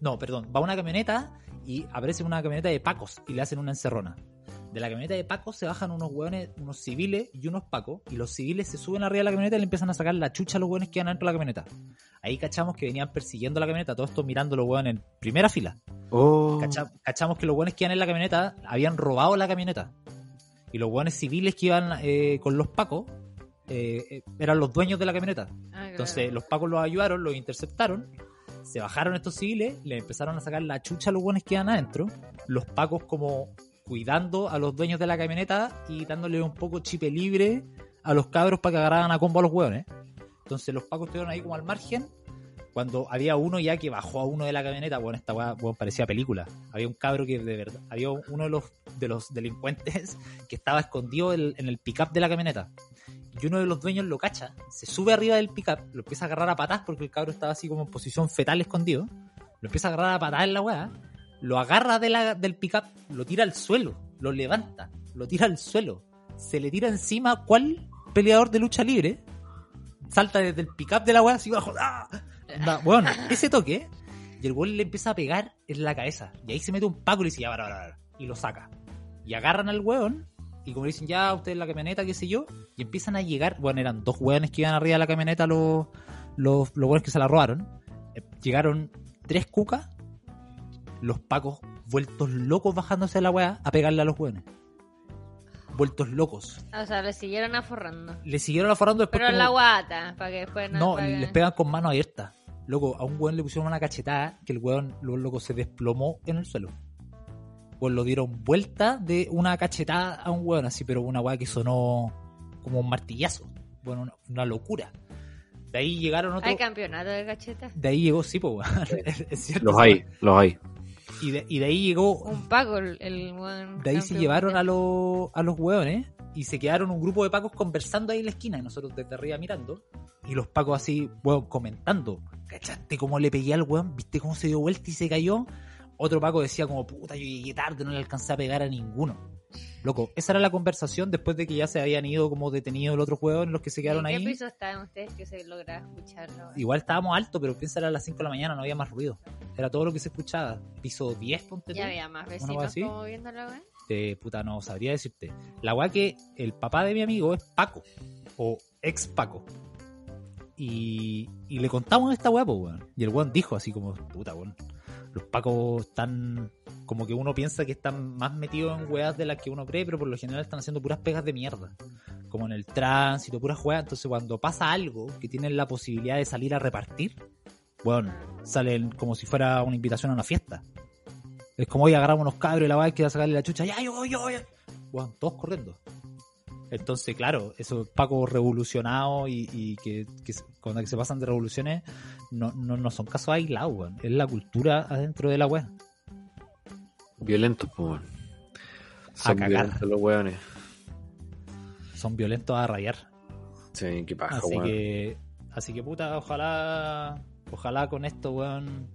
No, perdón, va una camioneta y aparece una camioneta de pacos y le hacen una encerrona. De la camioneta de pacos se bajan unos hueones, unos civiles y unos pacos, y los civiles se suben arriba de la camioneta y le empiezan a sacar la chucha a los hueones que iban dentro de la camioneta. Ahí cachamos que venían persiguiendo la camioneta, todo esto mirando los hueones en primera fila. Oh. Cacha- cachamos que los buenos que iban en la camioneta habían robado la camioneta. Y los buenos civiles que iban eh, con los pacos eh, eh, eran los dueños de la camioneta. Ah, claro. Entonces los pacos los ayudaron, los interceptaron. Se bajaron estos civiles, le empezaron a sacar la chucha a los buenos que iban adentro. Los pacos como cuidando a los dueños de la camioneta y dándole un poco chipe libre a los cabros para que agarraran a combo a los hueones. Entonces los pacos estuvieron ahí como al margen. Cuando había uno ya que bajó a uno de la camioneta, bueno, esta weá weón, parecía película. Había un cabro que de verdad, había uno de los, de los delincuentes que estaba escondido en, en el pickup de la camioneta. Y uno de los dueños lo cacha, se sube arriba del pickup, lo empieza a agarrar a patas porque el cabro estaba así como en posición fetal escondido. Lo empieza a agarrar a patas en la weá, lo agarra de la, del pickup, lo tira al suelo, lo levanta, lo tira al suelo, se le tira encima cuál peleador de lucha libre salta desde el pickup de la weá así bajo. ¡ah! Da- weón, ese toque, y el weón le empieza a pegar en la cabeza. Y ahí se mete un paco y le dice, ya, para, para, para", y lo saca. Y agarran al weón, y como dicen, ya, usted en la camioneta, qué sé yo, y empiezan a llegar, bueno, eran dos weones que iban arriba de la camioneta, los, los, los weones que se la robaron. Eh, Llegaron tres cucas, los pacos vueltos locos bajándose de la weá a pegarle a los weones. Vueltos locos. O sea, le siguieron aforrando. Le siguieron aforrando después Pero en como- la guata, para que después no. no, les pegan con mano abierta. Loco, a un weón le pusieron una cachetada que el weón, lo loco, se desplomó en el suelo. Pues lo dieron vuelta de una cachetada a un weón así, pero una weá que sonó como un martillazo. Bueno, una, una locura. De ahí llegaron otros. Hay campeonato de cacheta. De ahí llegó, sí, pues. Los hay, los hay. Y de, y de ahí llegó Un paco, el, el buen De ahí se llevaron a, los a los hueones y se quedaron un grupo de pacos conversando ahí en la esquina y nosotros desde arriba mirando. Y los pacos así, hueón, comentando. ¿Cachaste cómo le pegué al hueón? ¿Viste cómo se dio vuelta y se cayó? Otro paco decía como, puta, yo llegué tarde, no le alcancé a pegar a ninguno. Loco, esa era la conversación después de que ya se habían ido como detenidos los otros hueones, los que se quedaron ¿En ahí. qué piso estaban ustedes que se lograba escucharlo? Igual estábamos altos, pero piensa era a las 5 de la mañana, no había más ruido. Era todo lo que se escuchaba. Piso 10, ponte. Ya había más vecinos como viendo la wea. Este, puta, no sabría decirte. La weá que el papá de mi amigo es Paco, o ex Paco. Y, y le contamos esta weá, pues, weón. Y el weón dijo así como, puta, weón. Los Pacos están como que uno piensa que están más metidos en weas de las que uno cree, pero por lo general están haciendo puras pegas de mierda. Como en el tránsito, puras weas. Entonces cuando pasa algo que tienen la posibilidad de salir a repartir, bueno, salen como si fuera una invitación a una fiesta. Es como, hoy agarramos unos cabros y la hay que sacarle la chucha, ya, yo, yo, yo. Bueno, todos corriendo. Entonces, claro, esos pacos revolucionados y, y que, cuando se pasan de revoluciones no, no, no son casos aislados, weón. Es la cultura adentro de la wea. Violentos, pues, weón. Son violentos los weones. Son violentos a rayar. Sí, qué paja, Así weón. que, así que puta, ojalá, ojalá con esto, weón.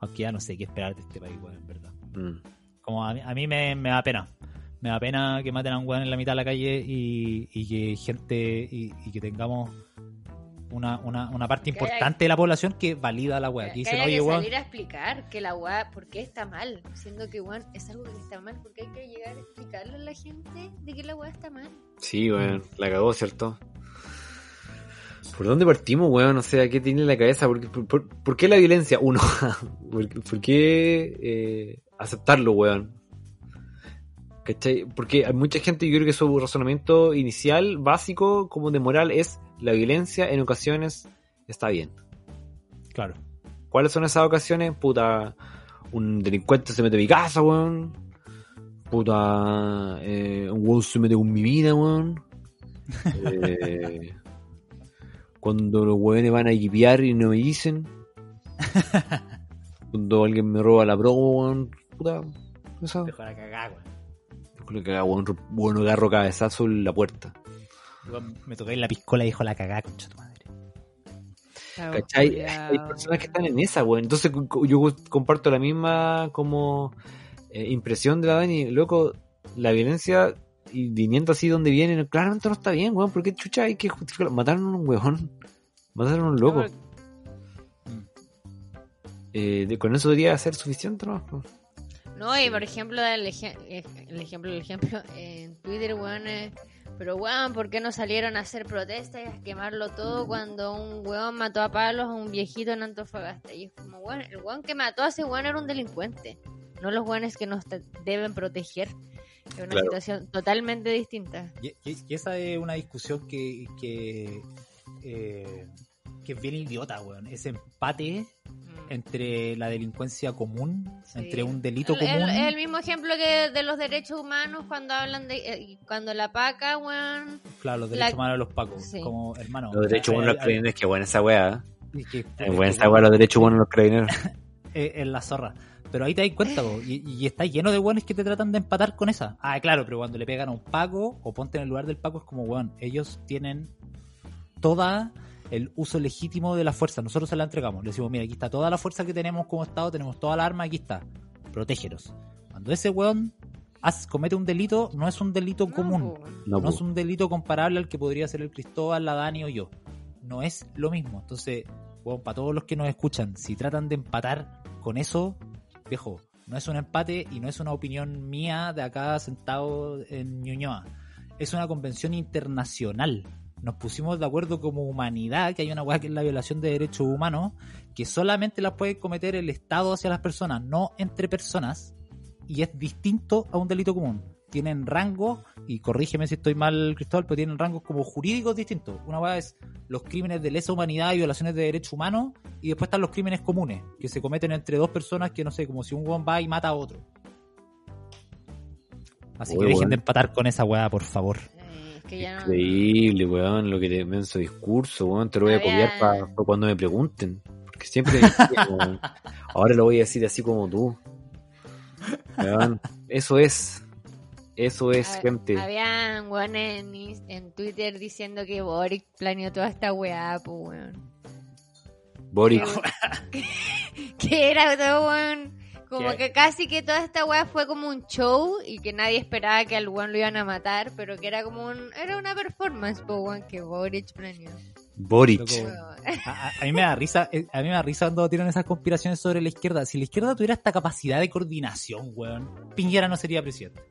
Aunque ya no sé qué esperar de este país, weón, en verdad. Mm. Como a mí, a mí me, me da pena. Me da pena que maten a un weón en la mitad de la calle y, y que gente, y, y que tengamos una, una, una parte Que importante de la población que valida la weá. Que que dicen, oye, que weón, salir a explicar que la weá, ¿por qué está mal? Siendo que weón es algo que está mal, porque hay que llegar a explicarle a la gente de que la weá está mal. Sí, weón, la cagó, ¿cierto? ¿Por dónde partimos, weón? O sea, ¿qué tiene en la cabeza? ¿Por, qué- por- por- por qué la violencia? Uno, ¿por, por qué eh, aceptarlo, weón? ¿Cachai? Porque hay mucha gente, yo creo que su razonamiento inicial, básico, como de moral, es la violencia en ocasiones está bien. claro. ¿Cuáles son esas ocasiones? Puta, un delincuente se mete en mi casa, weón. Puta, eh, un weón se mete con mi vida, weón. Eh, cuando los weones van a equipear y no me dicen. Cuando alguien me roba la pro, weón. Puta, eso. Dejó la cagada, weón. Creo que haga weón, weón agarro cabezazo en la puerta. Me toqué en la piscola y dijo la cagada, concha tu madre. ¿Cachai? Hay personas que están en esa, weón. Entonces yo comparto la misma como eh, impresión de la Dani. Loco, la violencia y viniendo así donde viene, claramente no está bien, weón. Porque chucha hay que justificarlo. Mataron a un weón. Mataron a un loco. Eh, de- con eso debería ser suficiente, ¿no? No, y por ejemplo, el, eje- el ejemplo, el ejemplo, en Twitter, weón, eh, pero weón, ¿por qué no salieron a hacer protestas y a quemarlo todo cuando un weón mató a palos a un viejito en Antofagasta? Y es como, weón, el weón que mató a ese weón era un delincuente, no los weones que nos deben proteger. Es una Claro. situación totalmente distinta. Y, y- y esa es una discusión que, que, eh, que es bien idiota, weón. Ese empate. Entre la delincuencia común, Sí. entre un delito El, el- común. el mismo ejemplo que de los derechos humanos cuando hablan de eh, cuando la paca, weón, claro, los derechos la- humanos de los pacos. Sí. Como hermano. Los derechos eh, humanos de los eh, carabineros, que buena esa weá. es que- Es buena esa weá, los derechos humanos de los carabineros. en la zorra. Pero ahí te das cuenta, po, y, y está lleno de weones que te tratan de empatar con esa. Ah, claro, pero cuando le pegan a un Paco o ponte en el lugar del Paco es como, weón, ellos tienen toda el uso legítimo de la fuerza. Nosotros se la entregamos. Le decimos, mira, aquí está toda la fuerza que tenemos como Estado, tenemos toda la arma, aquí está. Protégelos. Cuando ese weón haz- comete un delito, no es un delito no, común. weón. No, No es un delito comparable al que podría ser el Cristóbal, la Dani o yo. No es lo mismo. Entonces, bueno, para todos los que nos escuchan, si tratan de empatar con eso, viejo, no es un empate y no es una opinión mía de acá sentado en Ñuñoa. Es una convención internacional. Nos pusimos de acuerdo como humanidad que hay una hueá que es la violación de derechos humanos, que solamente la puede cometer el Estado hacia las personas, no entre personas, y es distinto a un delito común. Tienen rangos, y corrígeme si estoy mal, Cristóbal, pero tienen rangos como jurídicos distintos. Una hueá es los crímenes de lesa humanidad y violaciones de derechos humanos, y después están los crímenes comunes, que se cometen entre dos personas que no sé, como si un hueón va y mata a otro. Así que dejen weón. de empatar con esa hueá, por favor. Es que ya no- Increíble, weón, lo que te menso discurso, weón, te lo voy a copiar para cuando me pregunten. Porque siempre como- ahora lo voy a decir así como tú. Weón, eso es. Eso es, gente. Habían weones en, en Twitter diciendo que Boric planeó toda esta weá, pues weón. Boric, Que, que era todo weón. Como ¿Qué? que casi que toda esta weá fue como un show y que nadie esperaba que al weón lo iban a matar, pero que era como un. Era una performance, pues weón, que Boric planeó. Boric. A, a- mí me da risa, eh, a mí me da risa cuando tiran esas conspiraciones sobre la izquierda. Si la izquierda tuviera esta capacidad de coordinación, weón, Piñera no sería presidente.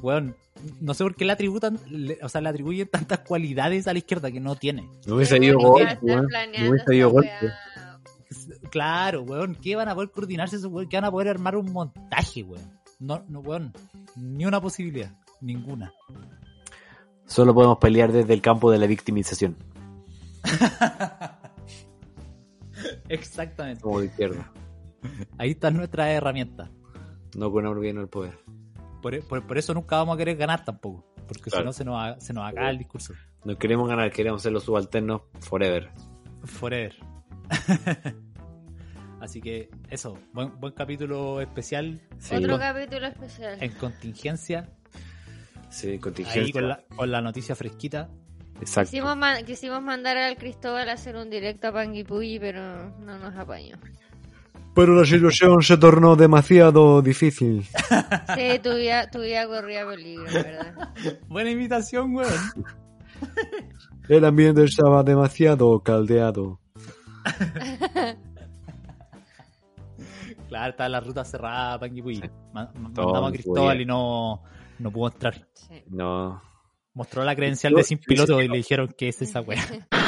Weón, no sé por qué le atributan, le- o sea, le atribuyen tantas cualidades a la izquierda que no tiene. No hubiese bueno, golpe. No hubiese esta golpe. Claro, weón. ¿Qué van a poder coordinarse esos weón? ¿Qué van a poder armar un montaje, weón? No, no, weón. Ni una posibilidad. Ninguna. Solo podemos pelear desde el campo de la victimización, Exactamente. como de izquierda. Ahí están nuestras herramientas. No con bien el poder. Por, por- por eso nunca vamos a querer ganar tampoco. Porque si no se nos, se nos acaba el discurso. No queremos ganar, queremos ser los subalternos forever. Forever. Así que eso, buen, buen capítulo especial Sí, Otro capítulo especial. en contingencia. sí, Ahí contingencia. con la, con la noticia fresquita. Exacto. Quisimos, ma- quisimos mandar al Cristóbal a hacer un directo a Panguipulli, pero no nos apañó. Pero la situación se tornó demasiado difícil. Sí, tu vida, tu vida corría peligro, ¿verdad? Buena invitación, weón. El ambiente estaba demasiado caldeado. Claro, está la ruta cerrada Panguipulli. Mandamos a no Cristóbal y no, no pudo entrar. Sí. No. Mostró la credencial de sin piloto y le dijeron que es esa weá.